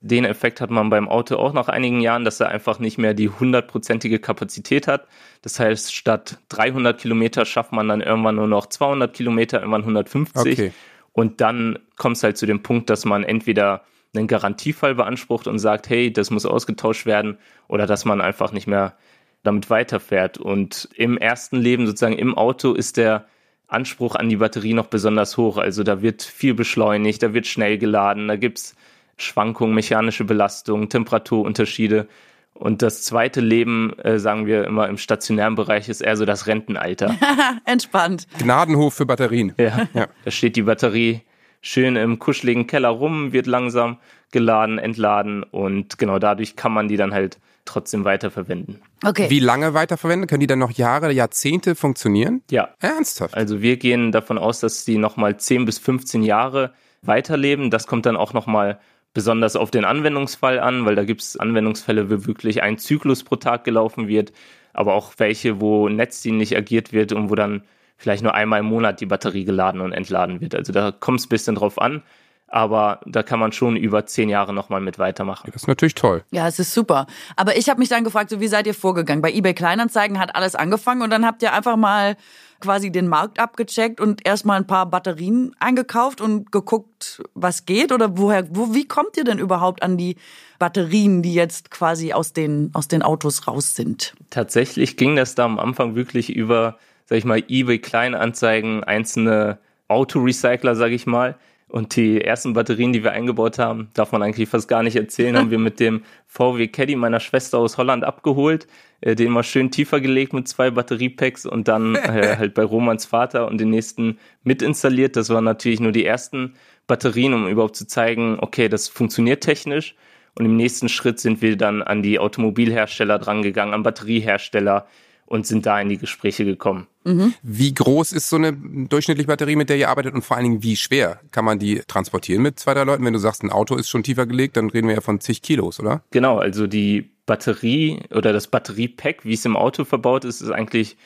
Den Effekt hat man beim Auto auch nach einigen Jahren, dass er einfach nicht mehr die hundertprozentige Kapazität hat. Das heißt, statt 300 Kilometer schafft man dann irgendwann nur noch 200 Kilometer, irgendwann 150. Okay. Und dann kommt es halt zu dem Punkt, dass man entweder einen Garantiefall beansprucht und sagt, hey, das muss ausgetauscht werden, oder dass man einfach nicht mehr damit weiterfährt. Und im ersten Leben, sozusagen im Auto, ist der Anspruch an die Batterie noch besonders hoch. Also da wird viel beschleunigt, da wird schnell geladen, da gibt's Schwankungen, mechanische Belastung, Temperaturunterschiede. Und das zweite Leben, äh, sagen wir immer im stationären Bereich, ist eher so das Rentenalter. Entspannt. Gnadenhof für Batterien. Ja. ja. Da steht die Batterie schön im kuscheligen Keller rum, wird langsam geladen, entladen und genau dadurch kann man die dann halt trotzdem weiterverwenden. Okay. Wie lange weiterverwenden? Können die dann noch Jahre, Jahrzehnte funktionieren? Ja. Ernsthaft? Also wir gehen davon aus, dass die nochmal 10 bis 15 Jahre weiterleben. Das kommt dann auch nochmal besonders auf den Anwendungsfall an, weil da gibt es Anwendungsfälle, wo wirklich ein Zyklus pro Tag gelaufen wird, aber auch welche, wo netzdienlich agiert wird und wo dann vielleicht nur einmal im Monat die Batterie geladen und entladen wird. Also da kommt es ein bisschen drauf an. Aber da kann man schon über zehn Jahre nochmal mit weitermachen. Das ist natürlich toll. Ja, es ist super. Aber ich habe mich dann gefragt, so wie seid ihr vorgegangen? Bei eBay Kleinanzeigen hat alles angefangen und dann habt ihr einfach mal quasi den Markt abgecheckt und erstmal ein paar Batterien eingekauft und geguckt, was geht? Oder woher, wo, wie kommt ihr denn überhaupt an die Batterien, die jetzt quasi aus den, aus den Autos raus sind? Tatsächlich ging das da am Anfang wirklich über sag ich mal, eBay Kleinanzeigen, einzelne Autorecycler, sag ich mal. Und die ersten Batterien, die wir eingebaut haben, darf man eigentlich fast gar nicht erzählen, haben wir mit dem VW Caddy meiner Schwester aus Holland abgeholt, äh, den mal schön tiefer gelegt mit zwei Batteriepacks und dann äh, halt bei Romans Vater und den nächsten mit installiert. Das waren natürlich nur die ersten Batterien, um überhaupt zu zeigen, okay, das funktioniert technisch. Und im nächsten Schritt sind wir dann an die Automobilhersteller drangegangen, an Batteriehersteller und sind da in die Gespräche gekommen. Mhm. Wie groß ist so eine durchschnittliche Batterie, mit der ihr arbeitet und vor allen Dingen wie schwer kann man die transportieren mit zwei, drei Leuten? Wenn du sagst, ein Auto ist schon tiefer gelegt, dann reden wir ja von zig Kilos, oder? Genau, also die Batterie oder das Batteriepack, wie es im Auto verbaut ist, ist eigentlich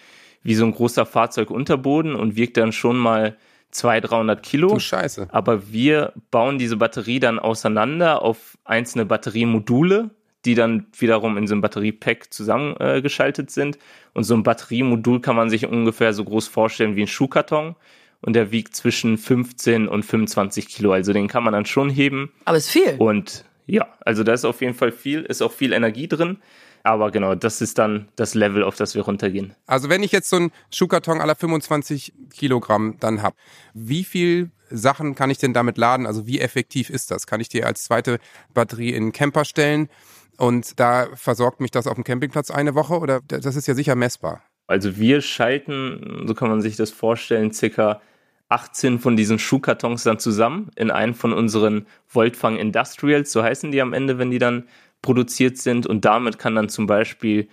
wie so ein großer Fahrzeugunterboden und wiegt dann schon mal 200, 300 Kilo. Du Scheiße. Aber wir bauen diese Batterie dann auseinander auf einzelne Batteriemodule, die dann wiederum in so einem Batteriepack zusammengeschaltet äh, sind. Und so ein Batteriemodul kann man sich ungefähr so groß vorstellen wie ein Schuhkarton. Und der wiegt zwischen 15 und 25 Kilo. Also den kann man dann schon heben. Aber ist viel. Und ja, also da ist auf jeden Fall viel, ist auch viel Energie drin. Aber genau, das ist dann das Level, auf das wir runtergehen. Also wenn ich jetzt so einen Schuhkarton aller 25 Kilogramm dann habe, wie viel Sachen kann ich denn damit laden? Also wie effektiv ist das? Kann ich dir als zweite Batterie in einen Camper stellen und da versorgt mich das auf dem Campingplatz eine Woche oder das ist ja sicher messbar? Also wir schalten, so kann man sich das vorstellen, circa 18 von diesen Schuhkartons dann zusammen in einen von unseren Voltfang Industrials, so heißen die am Ende, wenn die dann produziert sind. Und damit kann dann zum Beispiel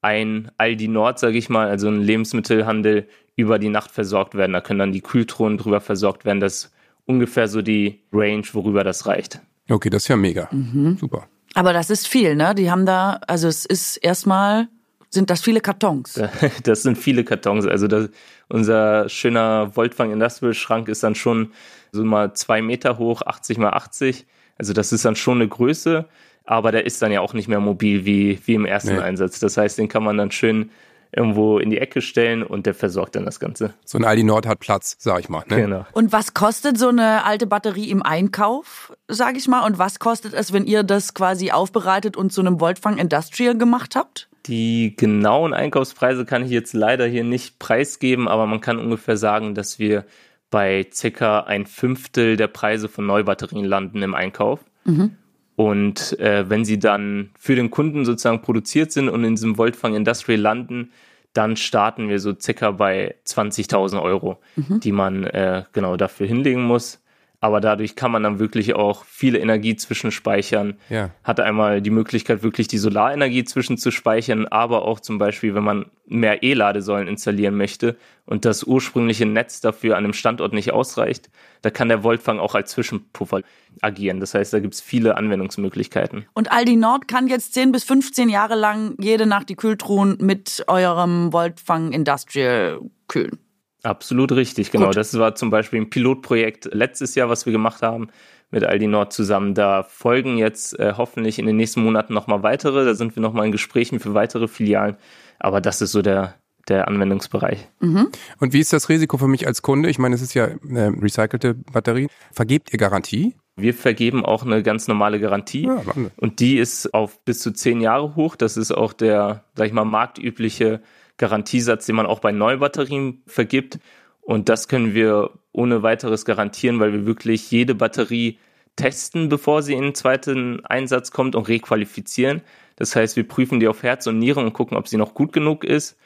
ein Aldi Nord, sage ich mal, also ein Lebensmittelhandel, über die Nacht versorgt werden. Da können dann die Kühltruhen drüber versorgt werden. Das ist ungefähr so die Range, worüber das reicht. Okay, das ist ja mega. Mhm. Super. Aber das ist viel, ne? Die haben da, also es ist erstmal, sind das viele Kartons. Das sind viele Kartons. Also das, unser schöner Voltfang Industrial Schrank ist dann schon so mal zwei Meter hoch, 80 mal 80. Also das ist dann schon eine Größe aber der ist dann ja auch nicht mehr mobil wie, wie im ersten nee. Einsatz. Das heißt, den kann man dann schön irgendwo in die Ecke stellen und der versorgt dann das Ganze. So ein Aldi Nord hat Platz, sag ich mal. Ne? Genau. Und was kostet so eine alte Batterie im Einkauf, sag ich mal? Und was kostet es, wenn ihr das quasi aufbereitet und zu einem Voltfang Industrial gemacht habt? Die genauen Einkaufspreise kann ich jetzt leider hier nicht preisgeben, aber man kann ungefähr sagen, dass wir bei circa ein Fünftel der Preise von Neubatterien landen im Einkauf. Mhm. Und äh, wenn sie dann für den Kunden sozusagen produziert sind und in diesem Voltfang Industrial landen, dann starten wir so circa bei 20.000 Euro, mhm. die man äh, genau dafür hinlegen muss. Aber dadurch kann man dann wirklich auch viele Energie zwischenspeichern. Ja. Hat einmal die Möglichkeit, wirklich die Solarenergie zwischenzuspeichern, aber auch zum Beispiel, wenn man mehr E-Ladesäulen installieren möchte und das ursprüngliche Netz dafür an dem Standort nicht ausreicht, da kann der Voltfang auch als Zwischenpuffer agieren. Das heißt, da gibt es viele Anwendungsmöglichkeiten. Und Aldi Nord kann jetzt 10 bis 15 Jahre lang jede Nacht die Kühltruhen mit eurem Voltfang Industrial kühlen. Absolut richtig, genau. Gut. Das war zum Beispiel ein Pilotprojekt letztes Jahr, was wir gemacht haben mit Aldi Nord zusammen. Da folgen jetzt äh, hoffentlich in den nächsten Monaten nochmal weitere. Da sind wir nochmal in Gesprächen für weitere Filialen. Aber das ist so der, der Anwendungsbereich. Mhm. Und wie ist das Risiko für mich als Kunde? Ich meine, es ist ja eine recycelte Batterie. Vergebt ihr Garantie? Wir vergeben auch eine ganz normale Garantie ja, und die ist auf bis zu zehn Jahre hoch. Das ist auch der, sag ich mal, marktübliche Garantiesatz, den man auch bei Neubatterien vergibt. Und das können wir ohne weiteres garantieren, weil wir wirklich jede Batterie testen, bevor sie in den zweiten Einsatz kommt und requalifizieren. Das heißt, wir prüfen die auf Herz und Niere und gucken, ob sie noch gut genug ist.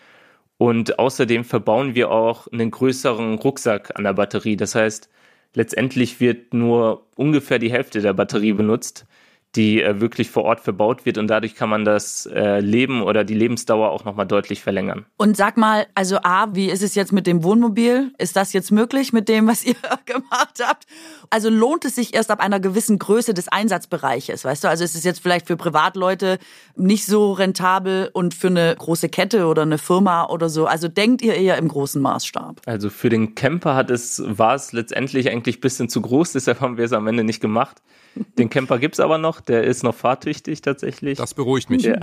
Und außerdem verbauen wir auch einen größeren Rucksack an der Batterie. Das heißt, letztendlich wird nur ungefähr die Hälfte der Batterie benutzt die äh, wirklich vor Ort verbaut wird und dadurch kann man das äh, Leben oder die Lebensdauer auch nochmal deutlich verlängern. Und sag mal, also A, wie ist es jetzt mit dem Wohnmobil? Ist das jetzt möglich mit dem, was ihr gemacht habt? Also lohnt es sich erst ab einer gewissen Größe des Einsatzbereiches, weißt du? Also ist es jetzt vielleicht für Privatleute nicht so rentabel und für eine große Kette oder eine Firma oder so. Also denkt ihr eher im großen Maßstab? Also für den Camper hat es, war es letztendlich eigentlich ein bisschen zu groß, deshalb haben wir es am Ende nicht gemacht. Den Camper gibt's aber noch, der ist noch fahrtüchtig tatsächlich. Das beruhigt mich. Ja.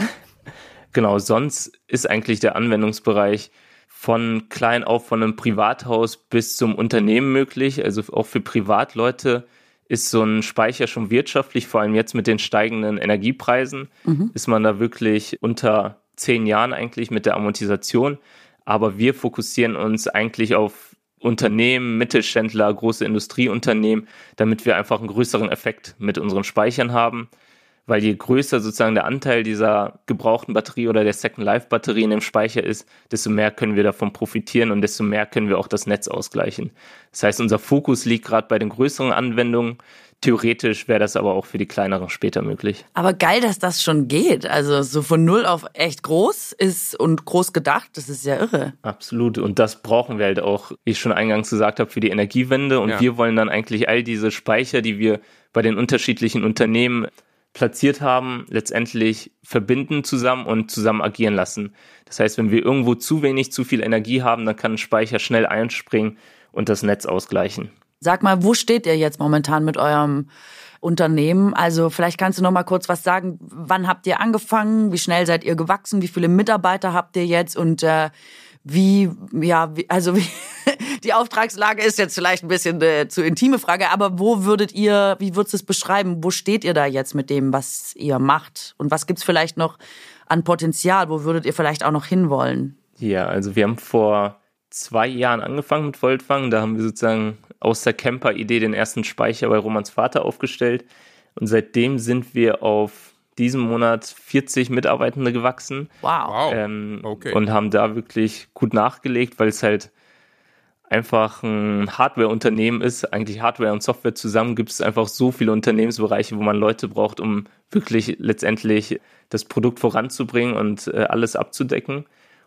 Genau, sonst ist eigentlich der Anwendungsbereich von klein auf von einem Privathaus bis zum Unternehmen möglich. Also auch für Privatleute ist so ein Speicher schon wirtschaftlich, vor allem jetzt mit den steigenden Energiepreisen, mhm. ist man da wirklich unter zehn Jahren eigentlich mit der Amortisation. Aber wir fokussieren uns eigentlich auf Unternehmen, Mittelständler, große Industrieunternehmen, damit wir einfach einen größeren Effekt mit unseren Speichern haben. Weil je größer sozusagen der Anteil dieser gebrauchten Batterie oder der Second Life Batterie in dem Speicher ist, desto mehr können wir davon profitieren und desto mehr können wir auch das Netz ausgleichen. Das heißt, unser Fokus liegt gerade bei den größeren Anwendungen, Theoretisch wäre das aber auch für die kleineren später möglich. Aber geil, dass das schon geht. Also so von null auf echt groß ist und groß gedacht, das ist ja irre. Absolut. Und das brauchen wir halt auch, wie ich schon eingangs gesagt habe, für die Energiewende. Und ja. wir wollen dann eigentlich all diese Speicher, die wir bei den unterschiedlichen Unternehmen platziert haben, letztendlich verbinden zusammen und zusammen agieren lassen. Das heißt, wenn wir irgendwo zu wenig, zu viel Energie haben, dann kann ein Speicher schnell einspringen und das Netz ausgleichen. Sag mal, wo steht ihr jetzt momentan mit eurem Unternehmen? Also vielleicht kannst du noch mal kurz was sagen. Wann habt ihr angefangen? Wie schnell seid ihr gewachsen? Wie viele Mitarbeiter habt ihr jetzt? Und äh, wie, ja, wie, also wie, die Auftragslage ist jetzt vielleicht ein bisschen äh, zu intime Frage, aber wo würdet ihr, wie würdest du es beschreiben? Wo steht ihr da jetzt mit dem, was ihr macht? Und was gibt's vielleicht noch an Potenzial? Wo würdet ihr vielleicht auch noch hinwollen? Ja, also wir haben vor zwei Jahren angefangen mit Voltfang. Da haben wir sozusagen aus der Camper-Idee den ersten Speicher bei Romans Vater aufgestellt. Und seitdem sind wir auf diesem Monat 40 Mitarbeitende gewachsen. Wow. Ähm, okay. Und haben da wirklich gut nachgelegt, weil es halt einfach ein Hardware-Unternehmen ist. Eigentlich Hardware und Software zusammen gibt es einfach so viele Unternehmensbereiche, wo man Leute braucht, um wirklich letztendlich das Produkt voranzubringen und äh, alles abzudecken.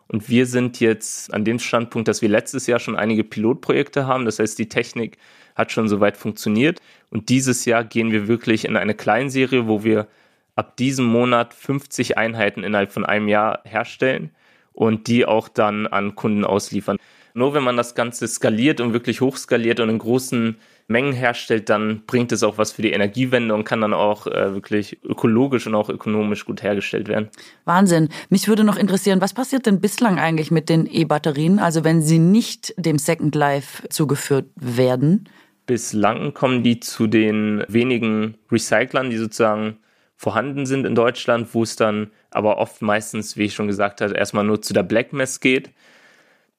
Und wir sind jetzt an dem Standpunkt, dass wir letztes Jahr schon einige Pilotprojekte haben. Das heißt, die Technik hat schon soweit funktioniert. Und dieses Jahr gehen wir wirklich in eine Kleinserie, wo wir ab diesem Monat 50 Einheiten innerhalb von einem Jahr herstellen und die auch dann an Kunden ausliefern. Nur wenn man das Ganze skaliert und wirklich hochskaliert und in großen Mengen herstellt, dann bringt es auch was für die Energiewende und kann dann auch äh, wirklich ökologisch und auch ökonomisch gut hergestellt werden. Wahnsinn. Mich würde noch interessieren, was passiert denn bislang eigentlich mit den E-Batterien, also wenn sie nicht dem Second Life zugeführt werden? Bislang kommen die zu den wenigen Recyclern, die sozusagen vorhanden sind in Deutschland, wo es dann aber oft meistens, wie ich schon gesagt habe, erstmal nur zu der Black Mass geht.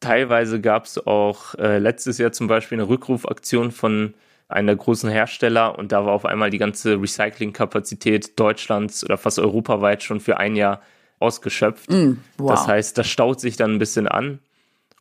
Teilweise gab es auch äh, letztes Jahr zum Beispiel eine Rückrufaktion von einer der großen Hersteller und da war auf einmal die ganze Recyclingkapazität Deutschlands oder fast europaweit schon für ein Jahr ausgeschöpft. Mm, wow. Das heißt, das staut sich dann ein bisschen an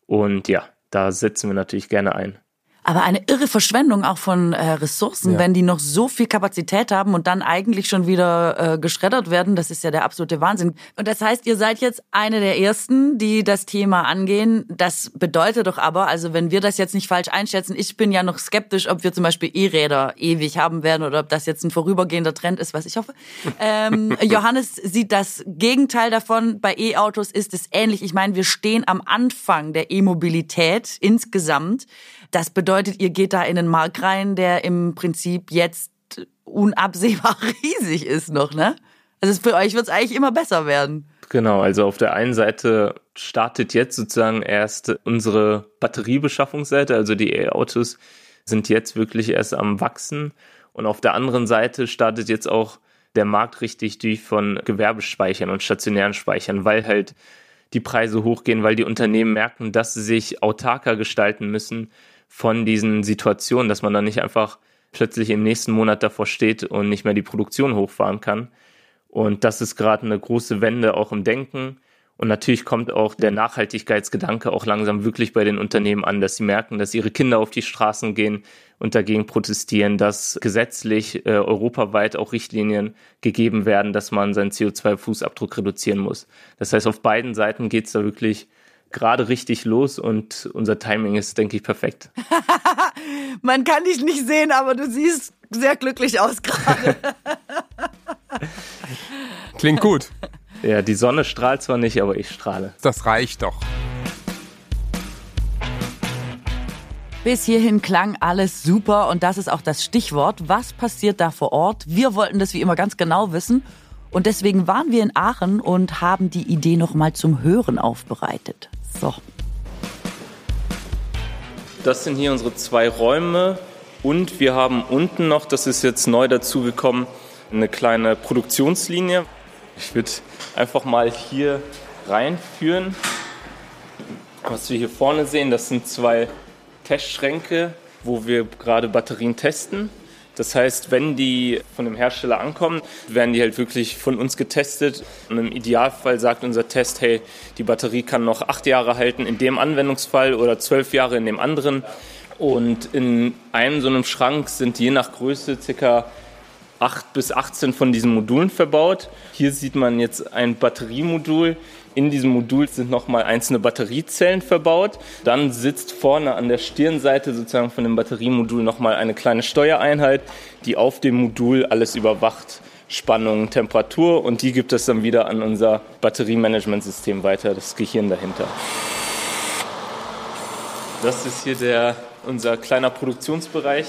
und ja, da setzen wir natürlich gerne ein aber eine irre Verschwendung auch von äh, Ressourcen, ja. wenn die noch so viel Kapazität haben und dann eigentlich schon wieder äh, geschreddert werden. Das ist ja der absolute Wahnsinn. Und das heißt, ihr seid jetzt eine der ersten, die das Thema angehen. Das bedeutet doch aber, also wenn wir das jetzt nicht falsch einschätzen, ich bin ja noch skeptisch, ob wir zum Beispiel E-Räder ewig haben werden oder ob das jetzt ein vorübergehender Trend ist, was ich hoffe. Ähm, Johannes sieht das Gegenteil davon. Bei E-Autos ist es ähnlich. Ich meine, wir stehen am Anfang der E-Mobilität insgesamt. Das bedeutet, ihr geht da in einen Markt rein, der im Prinzip jetzt unabsehbar riesig ist noch, ne? Also für euch wird es eigentlich immer besser werden. Genau, also auf der einen Seite startet jetzt sozusagen erst unsere Batteriebeschaffungsseite, also die E-Autos sind jetzt wirklich erst am Wachsen. Und auf der anderen Seite startet jetzt auch der Markt richtig durch von Gewerbespeichern und stationären Speichern, weil halt die Preise hochgehen, weil die Unternehmen merken, dass sie sich autarker gestalten müssen, von diesen Situationen, dass man dann nicht einfach plötzlich im nächsten Monat davor steht und nicht mehr die Produktion hochfahren kann. Und das ist gerade eine große Wende auch im Denken. Und natürlich kommt auch der Nachhaltigkeitsgedanke auch langsam wirklich bei den Unternehmen an, dass sie merken, dass ihre Kinder auf die Straßen gehen und dagegen protestieren, dass gesetzlich äh, europaweit auch Richtlinien gegeben werden, dass man seinen CO2-Fußabdruck reduzieren muss. Das heißt, auf beiden Seiten geht es da wirklich gerade richtig los und unser Timing ist, denke ich, perfekt. Man kann dich nicht sehen, aber du siehst sehr glücklich aus gerade. Klingt gut. Ja, die Sonne strahlt zwar nicht, aber ich strahle. Das reicht doch. Bis hierhin klang alles super und das ist auch das Stichwort. Was passiert da vor Ort? Wir wollten das wie immer ganz genau wissen und deswegen waren wir in Aachen und haben die Idee nochmal zum Hören aufbereitet. So. Das sind hier unsere zwei Räume und wir haben unten noch, das ist jetzt neu dazugekommen, eine kleine Produktionslinie. Ich würde einfach mal hier reinführen. Was wir hier vorne sehen, das sind zwei Testschränke, wo wir gerade Batterien testen. Das heißt, wenn die von dem Hersteller ankommen, werden die halt wirklich von uns getestet. Und im Idealfall sagt unser Test, hey, die Batterie kann noch acht Jahre halten in dem Anwendungsfall oder zwölf Jahre in dem anderen. Und in einem so einem Schrank sind je nach Größe circa 8 bis 18 von diesen Modulen verbaut. Hier sieht man jetzt ein Batteriemodul. In diesem Modul sind nochmal einzelne Batteriezellen verbaut. Dann sitzt vorne an der Stirnseite sozusagen von dem Batteriemodul nochmal eine kleine Steuereinheit, die auf dem Modul alles überwacht. Spannung, Temperatur und die gibt es dann wieder an unser Batteriemanagementsystem weiter, das Gehirn dahinter. Das ist hier der, unser kleiner Produktionsbereich.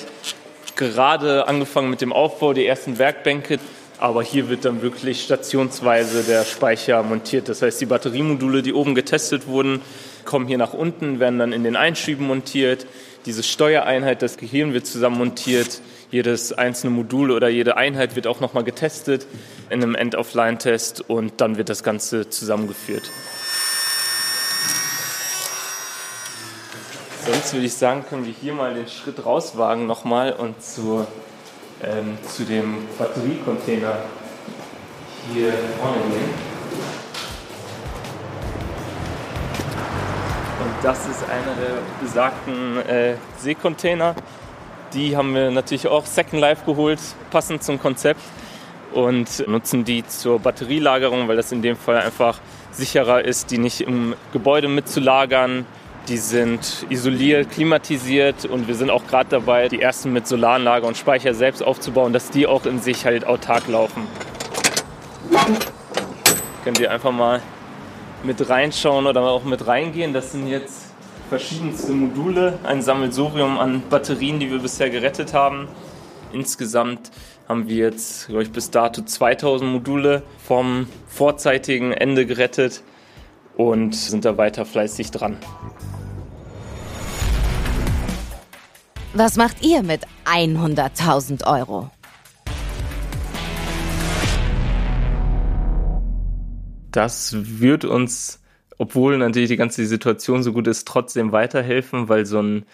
Gerade angefangen mit dem Aufbau der ersten Werkbänke. Aber hier wird dann wirklich stationsweise der Speicher montiert. Das heißt, die Batteriemodule, die oben getestet wurden, kommen hier nach unten, werden dann in den Einschüben montiert. Diese Steuereinheit, das Gehirn wird zusammen montiert. Jedes einzelne Modul oder jede Einheit wird auch nochmal getestet in einem End-of-Line-Test und dann wird das Ganze zusammengeführt. Sonst würde ich sagen, können wir hier mal den Schritt rauswagen nochmal und zur ähm, zu dem Batteriecontainer hier vorne gehen. Und das ist einer der besagten äh, Seekontainer. Die haben wir natürlich auch Second Life geholt, passend zum Konzept und nutzen die zur Batterielagerung, weil das in dem Fall einfach sicherer ist, die nicht im Gebäude mitzulagern, die sind isoliert, klimatisiert und wir sind auch gerade dabei, die ersten mit Solaranlage und Speicher selbst aufzubauen, dass die auch in sich halt autark laufen. Könnt ihr einfach mal mit reinschauen oder auch mit reingehen. Das sind jetzt verschiedenste Module, ein Sammelsurium an Batterien, die wir bisher gerettet haben. Insgesamt haben wir jetzt, glaube ich, bis dato 2000 Module vom vorzeitigen Ende gerettet und sind da weiter fleißig dran. Was macht ihr mit 100.000 Euro? Das wird uns, obwohl natürlich die ganze Situation so gut ist, trotzdem weiterhelfen, weil so ein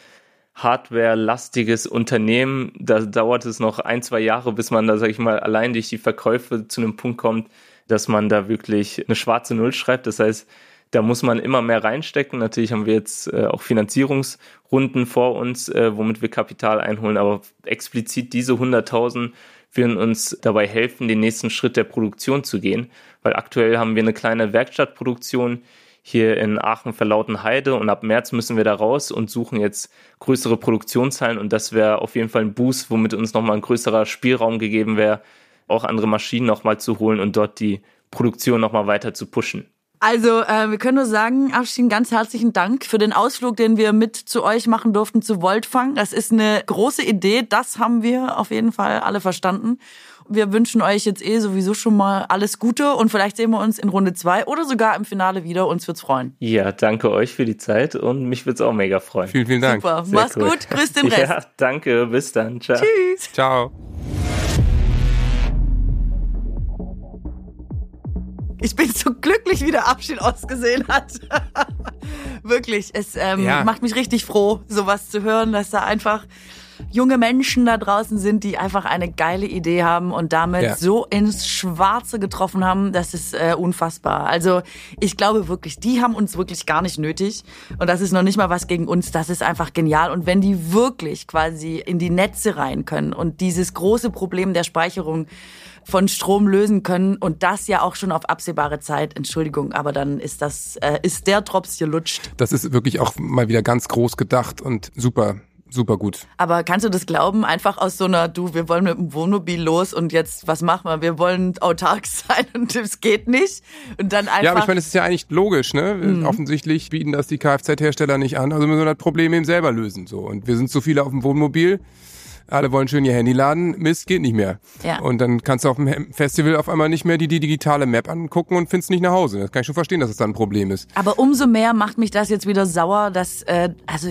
hardware-lastiges Unternehmen, da dauert es noch ein, zwei Jahre, bis man da, sag ich mal, allein durch die Verkäufe zu einem Punkt kommt, dass man da wirklich eine schwarze Null schreibt. Das heißt, da muss man immer mehr reinstecken. Natürlich haben wir jetzt äh, auch Finanzierungsrunden vor uns, äh, womit wir Kapital einholen, aber explizit diese 100.000 werden uns dabei helfen, den nächsten Schritt der Produktion zu gehen, weil aktuell haben wir eine kleine Werkstattproduktion hier in Aachen verlauten Heide und ab März müssen wir da raus und suchen jetzt größere Produktionszahlen und das wäre auf jeden Fall ein Boost, womit uns nochmal ein größerer Spielraum gegeben wäre, auch andere Maschinen nochmal zu holen und dort die Produktion nochmal weiter zu pushen. Also, äh, wir können nur sagen, Afshin, ganz herzlichen Dank für den Ausflug, den wir mit zu euch machen durften zu Voltfang. Das ist eine große Idee. Das haben wir auf jeden Fall alle verstanden. Wir wünschen euch jetzt eh sowieso schon mal alles Gute und vielleicht sehen wir uns in Runde zwei oder sogar im Finale wieder. Uns wird's freuen. Ja, danke euch für die Zeit und mich wird's auch mega freuen. Vielen, vielen Dank. Super. Sehr Mach's cool. gut. Grüß den Rest. Ja, danke. Bis dann. Ciao. Tschüss. Ciao. Ich bin so glücklich, wie der Abschied ausgesehen hat. Wirklich, es ähm, ja. macht mich richtig froh, sowas zu hören, dass da einfach junge Menschen da draußen sind, die einfach eine geile Idee haben und damit ja. so ins Schwarze getroffen haben, das ist äh, unfassbar. Also ich glaube wirklich, die haben uns wirklich gar nicht nötig und das ist noch nicht mal was gegen uns, das ist einfach genial. Und wenn die wirklich quasi in die Netze rein können und dieses große Problem der Speicherung von Strom lösen können und das ja auch schon auf absehbare Zeit. Entschuldigung, aber dann ist das äh, ist der Drops gelutscht. Das ist wirklich auch mal wieder ganz groß gedacht und super super gut. Aber kannst du das glauben? Einfach aus so einer, du, wir wollen mit dem Wohnmobil los und jetzt, was machen wir? Wir wollen autark sein und es geht nicht. Und dann einfach. Ja, aber ich meine, es ist ja eigentlich logisch, ne? Mhm. Offensichtlich bieten das die Kfz-Hersteller nicht an. Also müssen wir das Problem eben selber lösen, so. Und wir sind zu viele auf dem Wohnmobil alle wollen schön ihr Handy laden, Mist, geht nicht mehr. Ja. Und dann kannst du auf dem Festival auf einmal nicht mehr die, die digitale Map angucken und findest nicht nach Hause. Das kann ich schon verstehen, dass es das dann ein Problem ist. Aber umso mehr macht mich das jetzt wieder sauer, dass, äh, also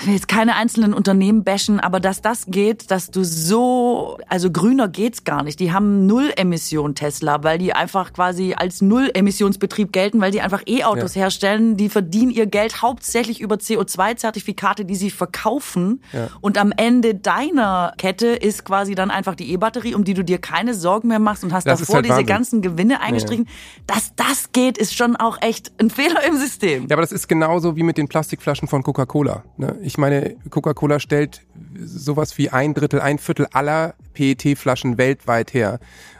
ich will jetzt keine einzelnen Unternehmen bashen, aber dass das geht, dass du so, also grüner geht's gar nicht. Die haben Null-Emission Tesla, weil die einfach quasi als Null-Emissionsbetrieb gelten, weil die einfach E-Autos Ja. herstellen. Die verdienen ihr Geld hauptsächlich über CO2-Zertifikate, die sie verkaufen. Ja. Und am Ende deiner Kette ist quasi dann einfach die E-Batterie, um die du dir keine Sorgen mehr machst und hast Das davor halt diese Wahnsinn. ganzen Gewinne eingestrichen. Dass das geht, ist schon auch echt ein Fehler im System. Ja, aber das ist genauso wie mit den Plastikflaschen von Coca-Cola. Ne? Ich meine, Coca-Cola stellt sowas wie ein Drittel, ein Viertel aller PET-Flaschen weltweit her.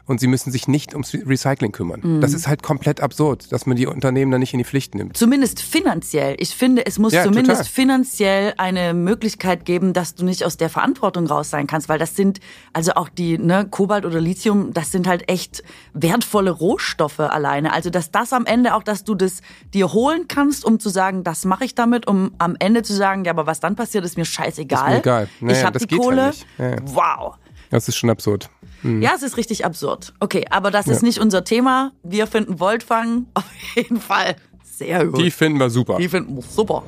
Und sie müssen sich nicht ums Recycling kümmern. Mhm. Das ist halt komplett absurd, dass man die Unternehmen da nicht in die Pflicht nimmt. Zumindest finanziell. Ich finde, es muss Ja, zumindest total. finanziell eine Möglichkeit geben, dass du nicht aus der Verantwortung raus sein kannst, weil das sind, also auch die, ne, Kobalt oder Lithium, das sind halt echt wertvolle Rohstoffe alleine. Also, dass das am Ende auch, dass du das dir holen kannst, um zu sagen, das mache ich damit, um am Ende zu sagen, ja, aber was dann passiert, ist mir scheißegal. Ist mir egal. Naja, ich habe die geht halt Kohle. Ja, ja. Wow. Das ist schon absurd. Ja, es ist richtig absurd. Okay, aber das ist nicht unser Thema. Wir finden Voltfang auf jeden Fall sehr gut. Die finden wir super. Die finden wir super.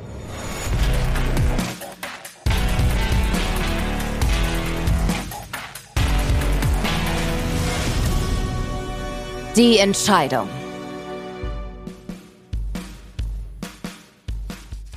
Die Entscheidung.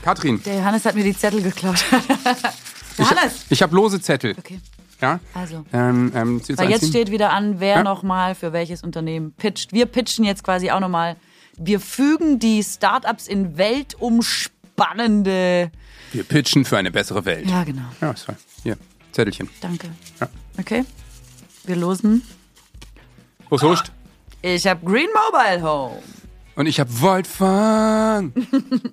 Katrin, Der Johannes hat mir die Zettel geklaut. ich, Johannes! ich habe lose Zettel. Okay, Ja? also. Ähm, ähm, jetzt Weil jetzt steht wieder an, wer Ja. nochmal für welches Unternehmen pitcht. Wir pitchen jetzt quasi auch nochmal. Wir fügen die Startups in weltumspannende. Wir pitchen für eine bessere Welt. Ja, genau. Ja, ist fein. Hier, Zettelchen. Danke. Ja. Okay. Wir losen. Wo ist Huscht? Ich habe Green Mobile Home. Und ich habe Voltfang.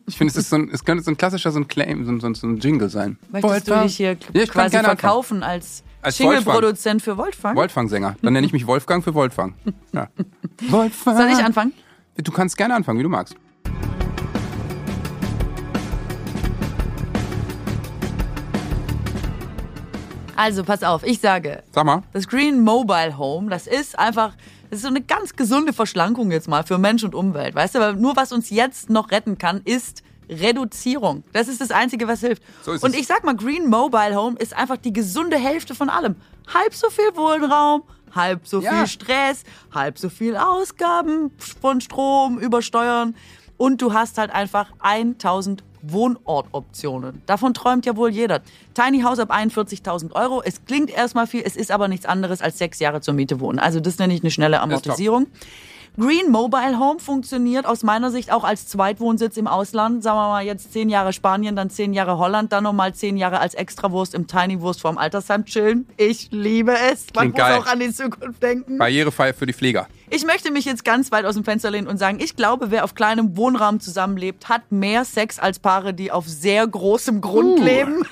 ich finde, es ist so ein, es könnte so ein klassischer so ein Claim, so ein, so ein, so ein Jingle sein. Möchtest du Voltfang. dich hier Ja, quasi verkaufen als, Als Single-Produzent für Voltfang? Voltfang-Sänger. Dann nenne ich mich Wolfgang für Voltfang. Ja. Voltfang. Soll ich anfangen? Du kannst gerne anfangen, wie du magst. Also, pass auf, ich sage, Sag mal. das Green Mobile Home, das ist einfach, das ist so eine ganz gesunde Verschlankung jetzt mal für Mensch und Umwelt. Weißt du, weil nur was uns jetzt noch retten kann, ist Reduzierung. Das ist das Einzige, was hilft. So ist und ich sag mal, Green Mobile Home ist einfach die gesunde Hälfte von allem. Halb so viel Wohnraum, halb so Ja. viel Stress, halb so viel Ausgaben von Strom, Übersteuern. Und du hast halt einfach 1000 Wohnortoptionen. Davon träumt ja wohl jeder. Tiny House ab 41.000 Euro. Es klingt erstmal viel, es ist aber nichts anderes als sechs Jahre zur Miete wohnen. Also das nenne ich eine schnelle Amortisierung. Green Mobile Home funktioniert aus meiner Sicht auch als Zweitwohnsitz im Ausland. Sagen wir mal jetzt zehn Jahre Spanien, dann zehn Jahre Holland, dann nochmal zehn Jahre als Extrawurst im Tiny Wurst vorm Altersheim chillen. Ich liebe es. Man Klingt muss geil. auch an die Zukunft denken. Barrierefrei für die Pfleger. Ich möchte mich jetzt ganz weit aus dem Fenster lehnen und sagen, ich glaube, wer auf kleinem Wohnraum zusammenlebt, hat mehr Sex als Paare, die auf sehr großem Grund leben.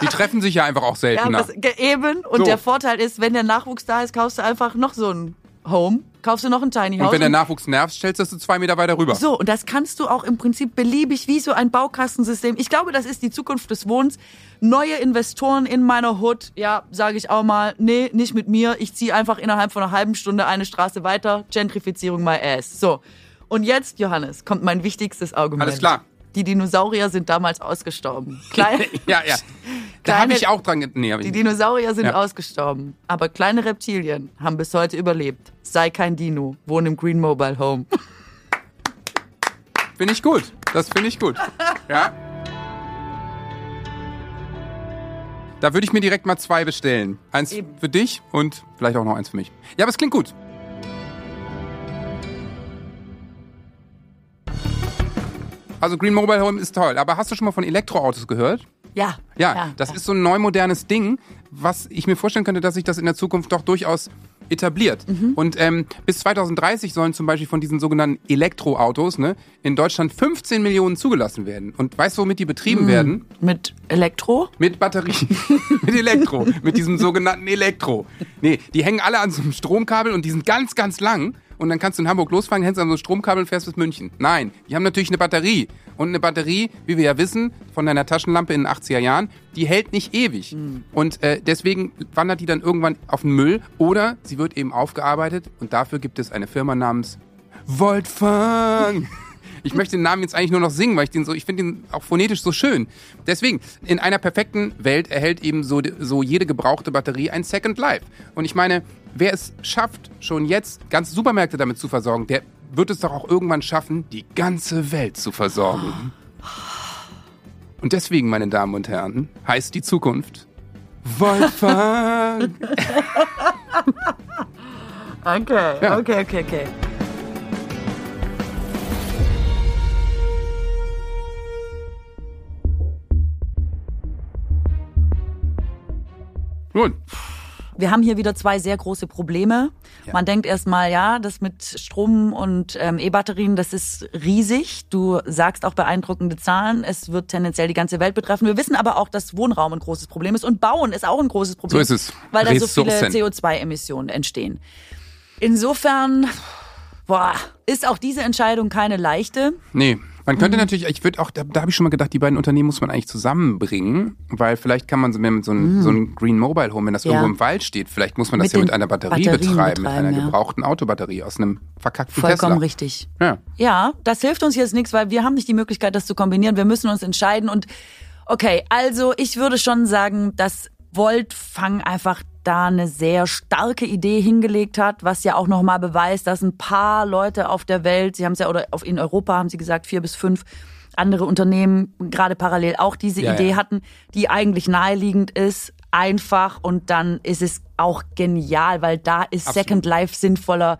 Die treffen sich ja einfach auch Ja, seltener. das, ge- eben. Und So. der Vorteil ist, wenn der Nachwuchs da ist, kaufst du einfach noch so ein Home, kaufst du noch ein Tiny House. und wenn der Nachwuchs nervt, stellst du zwei Meter weiter rüber. so, und das kannst du auch im Prinzip beliebig wie so ein Baukastensystem. Ich glaube, das ist die Zukunft des Wohnens. Neue Investoren in meiner Hood, ja, sage ich auch mal, nee, nicht mit mir. Ich ziehe einfach innerhalb von einer halben Stunde eine Straße weiter. Gentrifizierung my ass. So. Und jetzt, Johannes, kommt mein wichtigstes Argument. Alles klar. Die Dinosaurier sind damals ausgestorben. Klein, Ja, ja. Da habe ich auch dran. Nee, die. Dinosaurier sind Ja. ausgestorben. Aber kleine Reptilien haben bis heute überlebt. Sei kein Dino. Wohn im Green Mobile Home. Finde ich gut. Das finde ich gut. Ja. Da würde ich mir direkt mal zwei bestellen. Eins Eben. für dich und vielleicht auch noch eins für mich. Ja, aber es klingt gut. Also Green Mobile Home ist toll. Aber hast du schon mal von Elektroautos gehört? Ja. Ja, das ist so ein neu modernes Ding, was ich mir vorstellen könnte, dass sich das in der Zukunft doch durchaus etabliert. Mhm. Und ähm, bis 2030 sollen zum Beispiel von diesen sogenannten Elektroautos ne, in Deutschland 15 Millionen zugelassen werden. Und weißt du, womit die Mhm. betrieben werden? Mit Elektro? Mit Batterie. mit Elektro. mit diesem sogenannten Elektro. Nee, die hängen alle an so einem Stromkabel und die sind ganz, ganz lang. Und dann kannst du in Hamburg losfahren, hängst an so einem Stromkabel und fährst bis München. Nein, die haben natürlich eine Batterie. Und eine Batterie, wie wir ja wissen, von deiner Taschenlampe in den 80er Jahren, die hält nicht ewig. Und äh, deswegen wandert die dann irgendwann auf den Müll oder sie wird eben aufgearbeitet. Und dafür gibt es eine Firma namens Voltfang. Ich möchte den Namen jetzt eigentlich nur noch singen, weil ich den so, ich finde ihn auch phonetisch so schön. Deswegen, in einer perfekten Welt erhält eben so, so jede gebrauchte Batterie ein Second Life. Und ich meine, wer es schafft, schon jetzt ganze Supermärkte damit zu versorgen, der wird es doch auch irgendwann schaffen, die ganze Welt zu versorgen. Und deswegen, meine Damen und Herren, heißt die Zukunft Wolfgang. Okay, Ja. okay, okay, okay. Nun, Wir haben hier wieder zwei sehr große Probleme. Ja. Man denkt erstmal, ja, das mit Strom und ähm, E-Batterien, das ist riesig. Du sagst auch beeindruckende Zahlen. Es wird tendenziell die ganze Welt betreffen. Wir wissen aber auch, dass Wohnraum ein großes Problem ist und Bauen ist auch ein großes Problem. So ist es. Weil da so viele Ressourcen. CO2-Emissionen entstehen. Insofern, boah, ist auch diese Entscheidung keine leichte. nee. Man Mhm. könnte natürlich, ich würde auch, da, da habe ich schon mal gedacht, die beiden Unternehmen muss man eigentlich zusammenbringen, weil vielleicht kann man so mit so einem, so einem Green Mobile Home, wenn das Mhm. Ja. irgendwo im Wald steht, vielleicht muss man das Mit ja mit einer Batterie Batterien betreiben, mit betreiben, einer ja. gebrauchten Autobatterie aus einem verkackten Vollkommen Tesla. richtig. Ja. Ja, das hilft uns jetzt nichts, weil wir haben nicht die Möglichkeit, das zu kombinieren. Wir müssen uns entscheiden. Und okay, also ich würde schon sagen, dass Voltfang einfach da eine sehr starke Idee hingelegt hat, was ja auch nochmal beweist, dass ein paar Leute auf der Welt, sie haben es ja, oder in Europa haben sie gesagt, vier bis fünf andere Unternehmen gerade parallel auch diese Ja, Idee ja. hatten, die eigentlich naheliegend ist, einfach und dann ist es auch genial, weil da ist Absolut. Second Life sinnvoller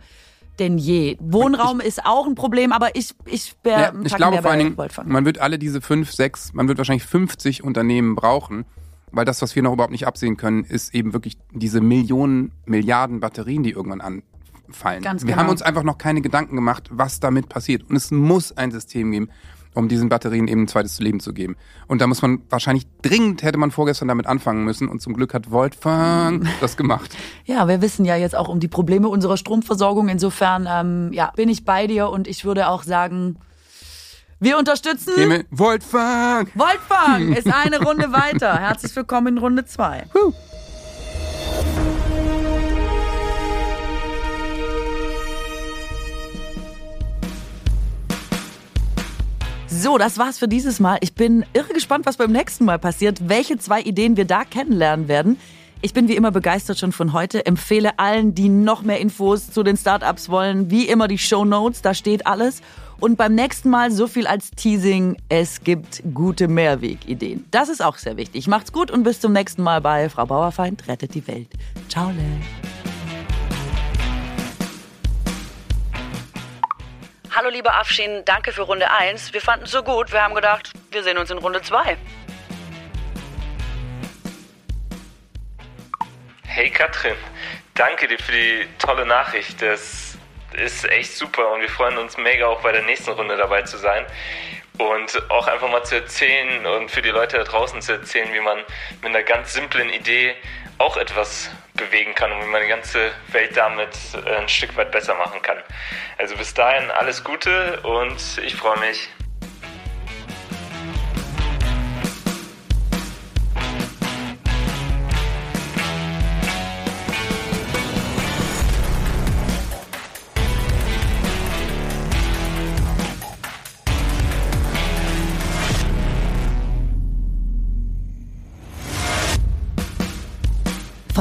denn je. Wohnraum ist auch ein Problem, aber ich ich, wär, Ja, ich glaube vor allen Dingen, man wird alle diese fünf, sechs, man wird wahrscheinlich 50 Unternehmen brauchen, weil das, was wir noch überhaupt nicht absehen können, ist eben wirklich diese Millionen, Milliarden Batterien, die irgendwann anfallen. Ganz wir genau. haben uns einfach noch keine Gedanken gemacht, was damit passiert. Und es muss ein System geben, um diesen Batterien eben ein zweites Leben zu geben. Und da muss man wahrscheinlich dringend, hätte man vorgestern damit anfangen müssen. Und zum Glück hat Voltfang das gemacht. Ja, wir wissen ja jetzt auch um die Probleme unserer Stromversorgung. Insofern ähm, ja, bin ich bei dir und ich würde auch sagen, wir unterstützen. Wir- Voltfang! Voltfang ist eine Runde weiter. Herzlich willkommen in Runde zwei. So, das war's für dieses Mal. Ich bin irre gespannt, was beim nächsten Mal passiert, welche zwei Ideen wir da kennenlernen werden. Ich bin wie immer begeistert schon von heute, empfehle allen, die noch mehr Infos zu den Startups wollen, wie immer die Show Notes, da steht alles. Und beim nächsten Mal so viel als Teasing, es gibt gute Mehrwegideen. Das ist auch sehr wichtig. Macht's gut und bis zum nächsten Mal bei Frau Bauerfeind rettet die Welt. Ciao. Le. Hallo liebe Afshin, danke für Runde 1. Wir fanden es so gut, wir haben gedacht, wir sehen uns in Runde 2. Hey Katrin, danke dir für die tolle Nachricht. Das ist echt super und wir freuen uns mega auch bei der nächsten Runde dabei zu sein. Und auch einfach mal zu erzählen und für die Leute da draußen zu erzählen, wie man mit einer ganz simplen Idee auch etwas bewegen kann und wie man die ganze Welt damit äh, ein Stück weit besser machen kann. Also bis dahin alles Gute und ich freue mich.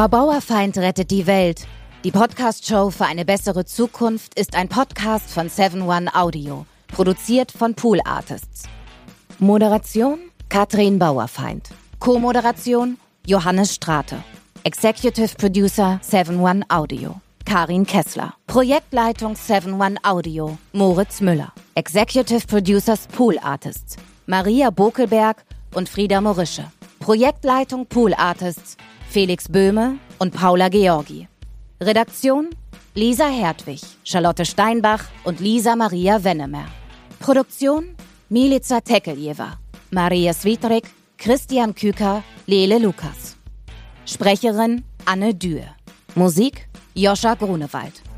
Frau Bauerfeind rettet die Welt. Die Podcast-Show für eine bessere Zukunft ist ein Podcast von 7-One Audio, produziert von Pool Artists. Moderation Katrin Bauerfeind. Co-Moderation Johannes Strate. Executive Producer 7-One Audio. Karin Kessler. Projektleitung 7-One Audio. Moritz Müller. Executive Producers Pool Artists. Maria Bokelberg und Frieda Morische. Projektleitung Pool Artists. Felix Böhme und Paula Georgi. Redaktion Lisa Hertwig, Charlotte Steinbach und Lisa Maria Wennemer. Produktion Milica Tekeljeva, Maria Svitrik, Christian Küker, Lele Lukas. Sprecherin Anne Dürr. Musik Joscha Grunewald.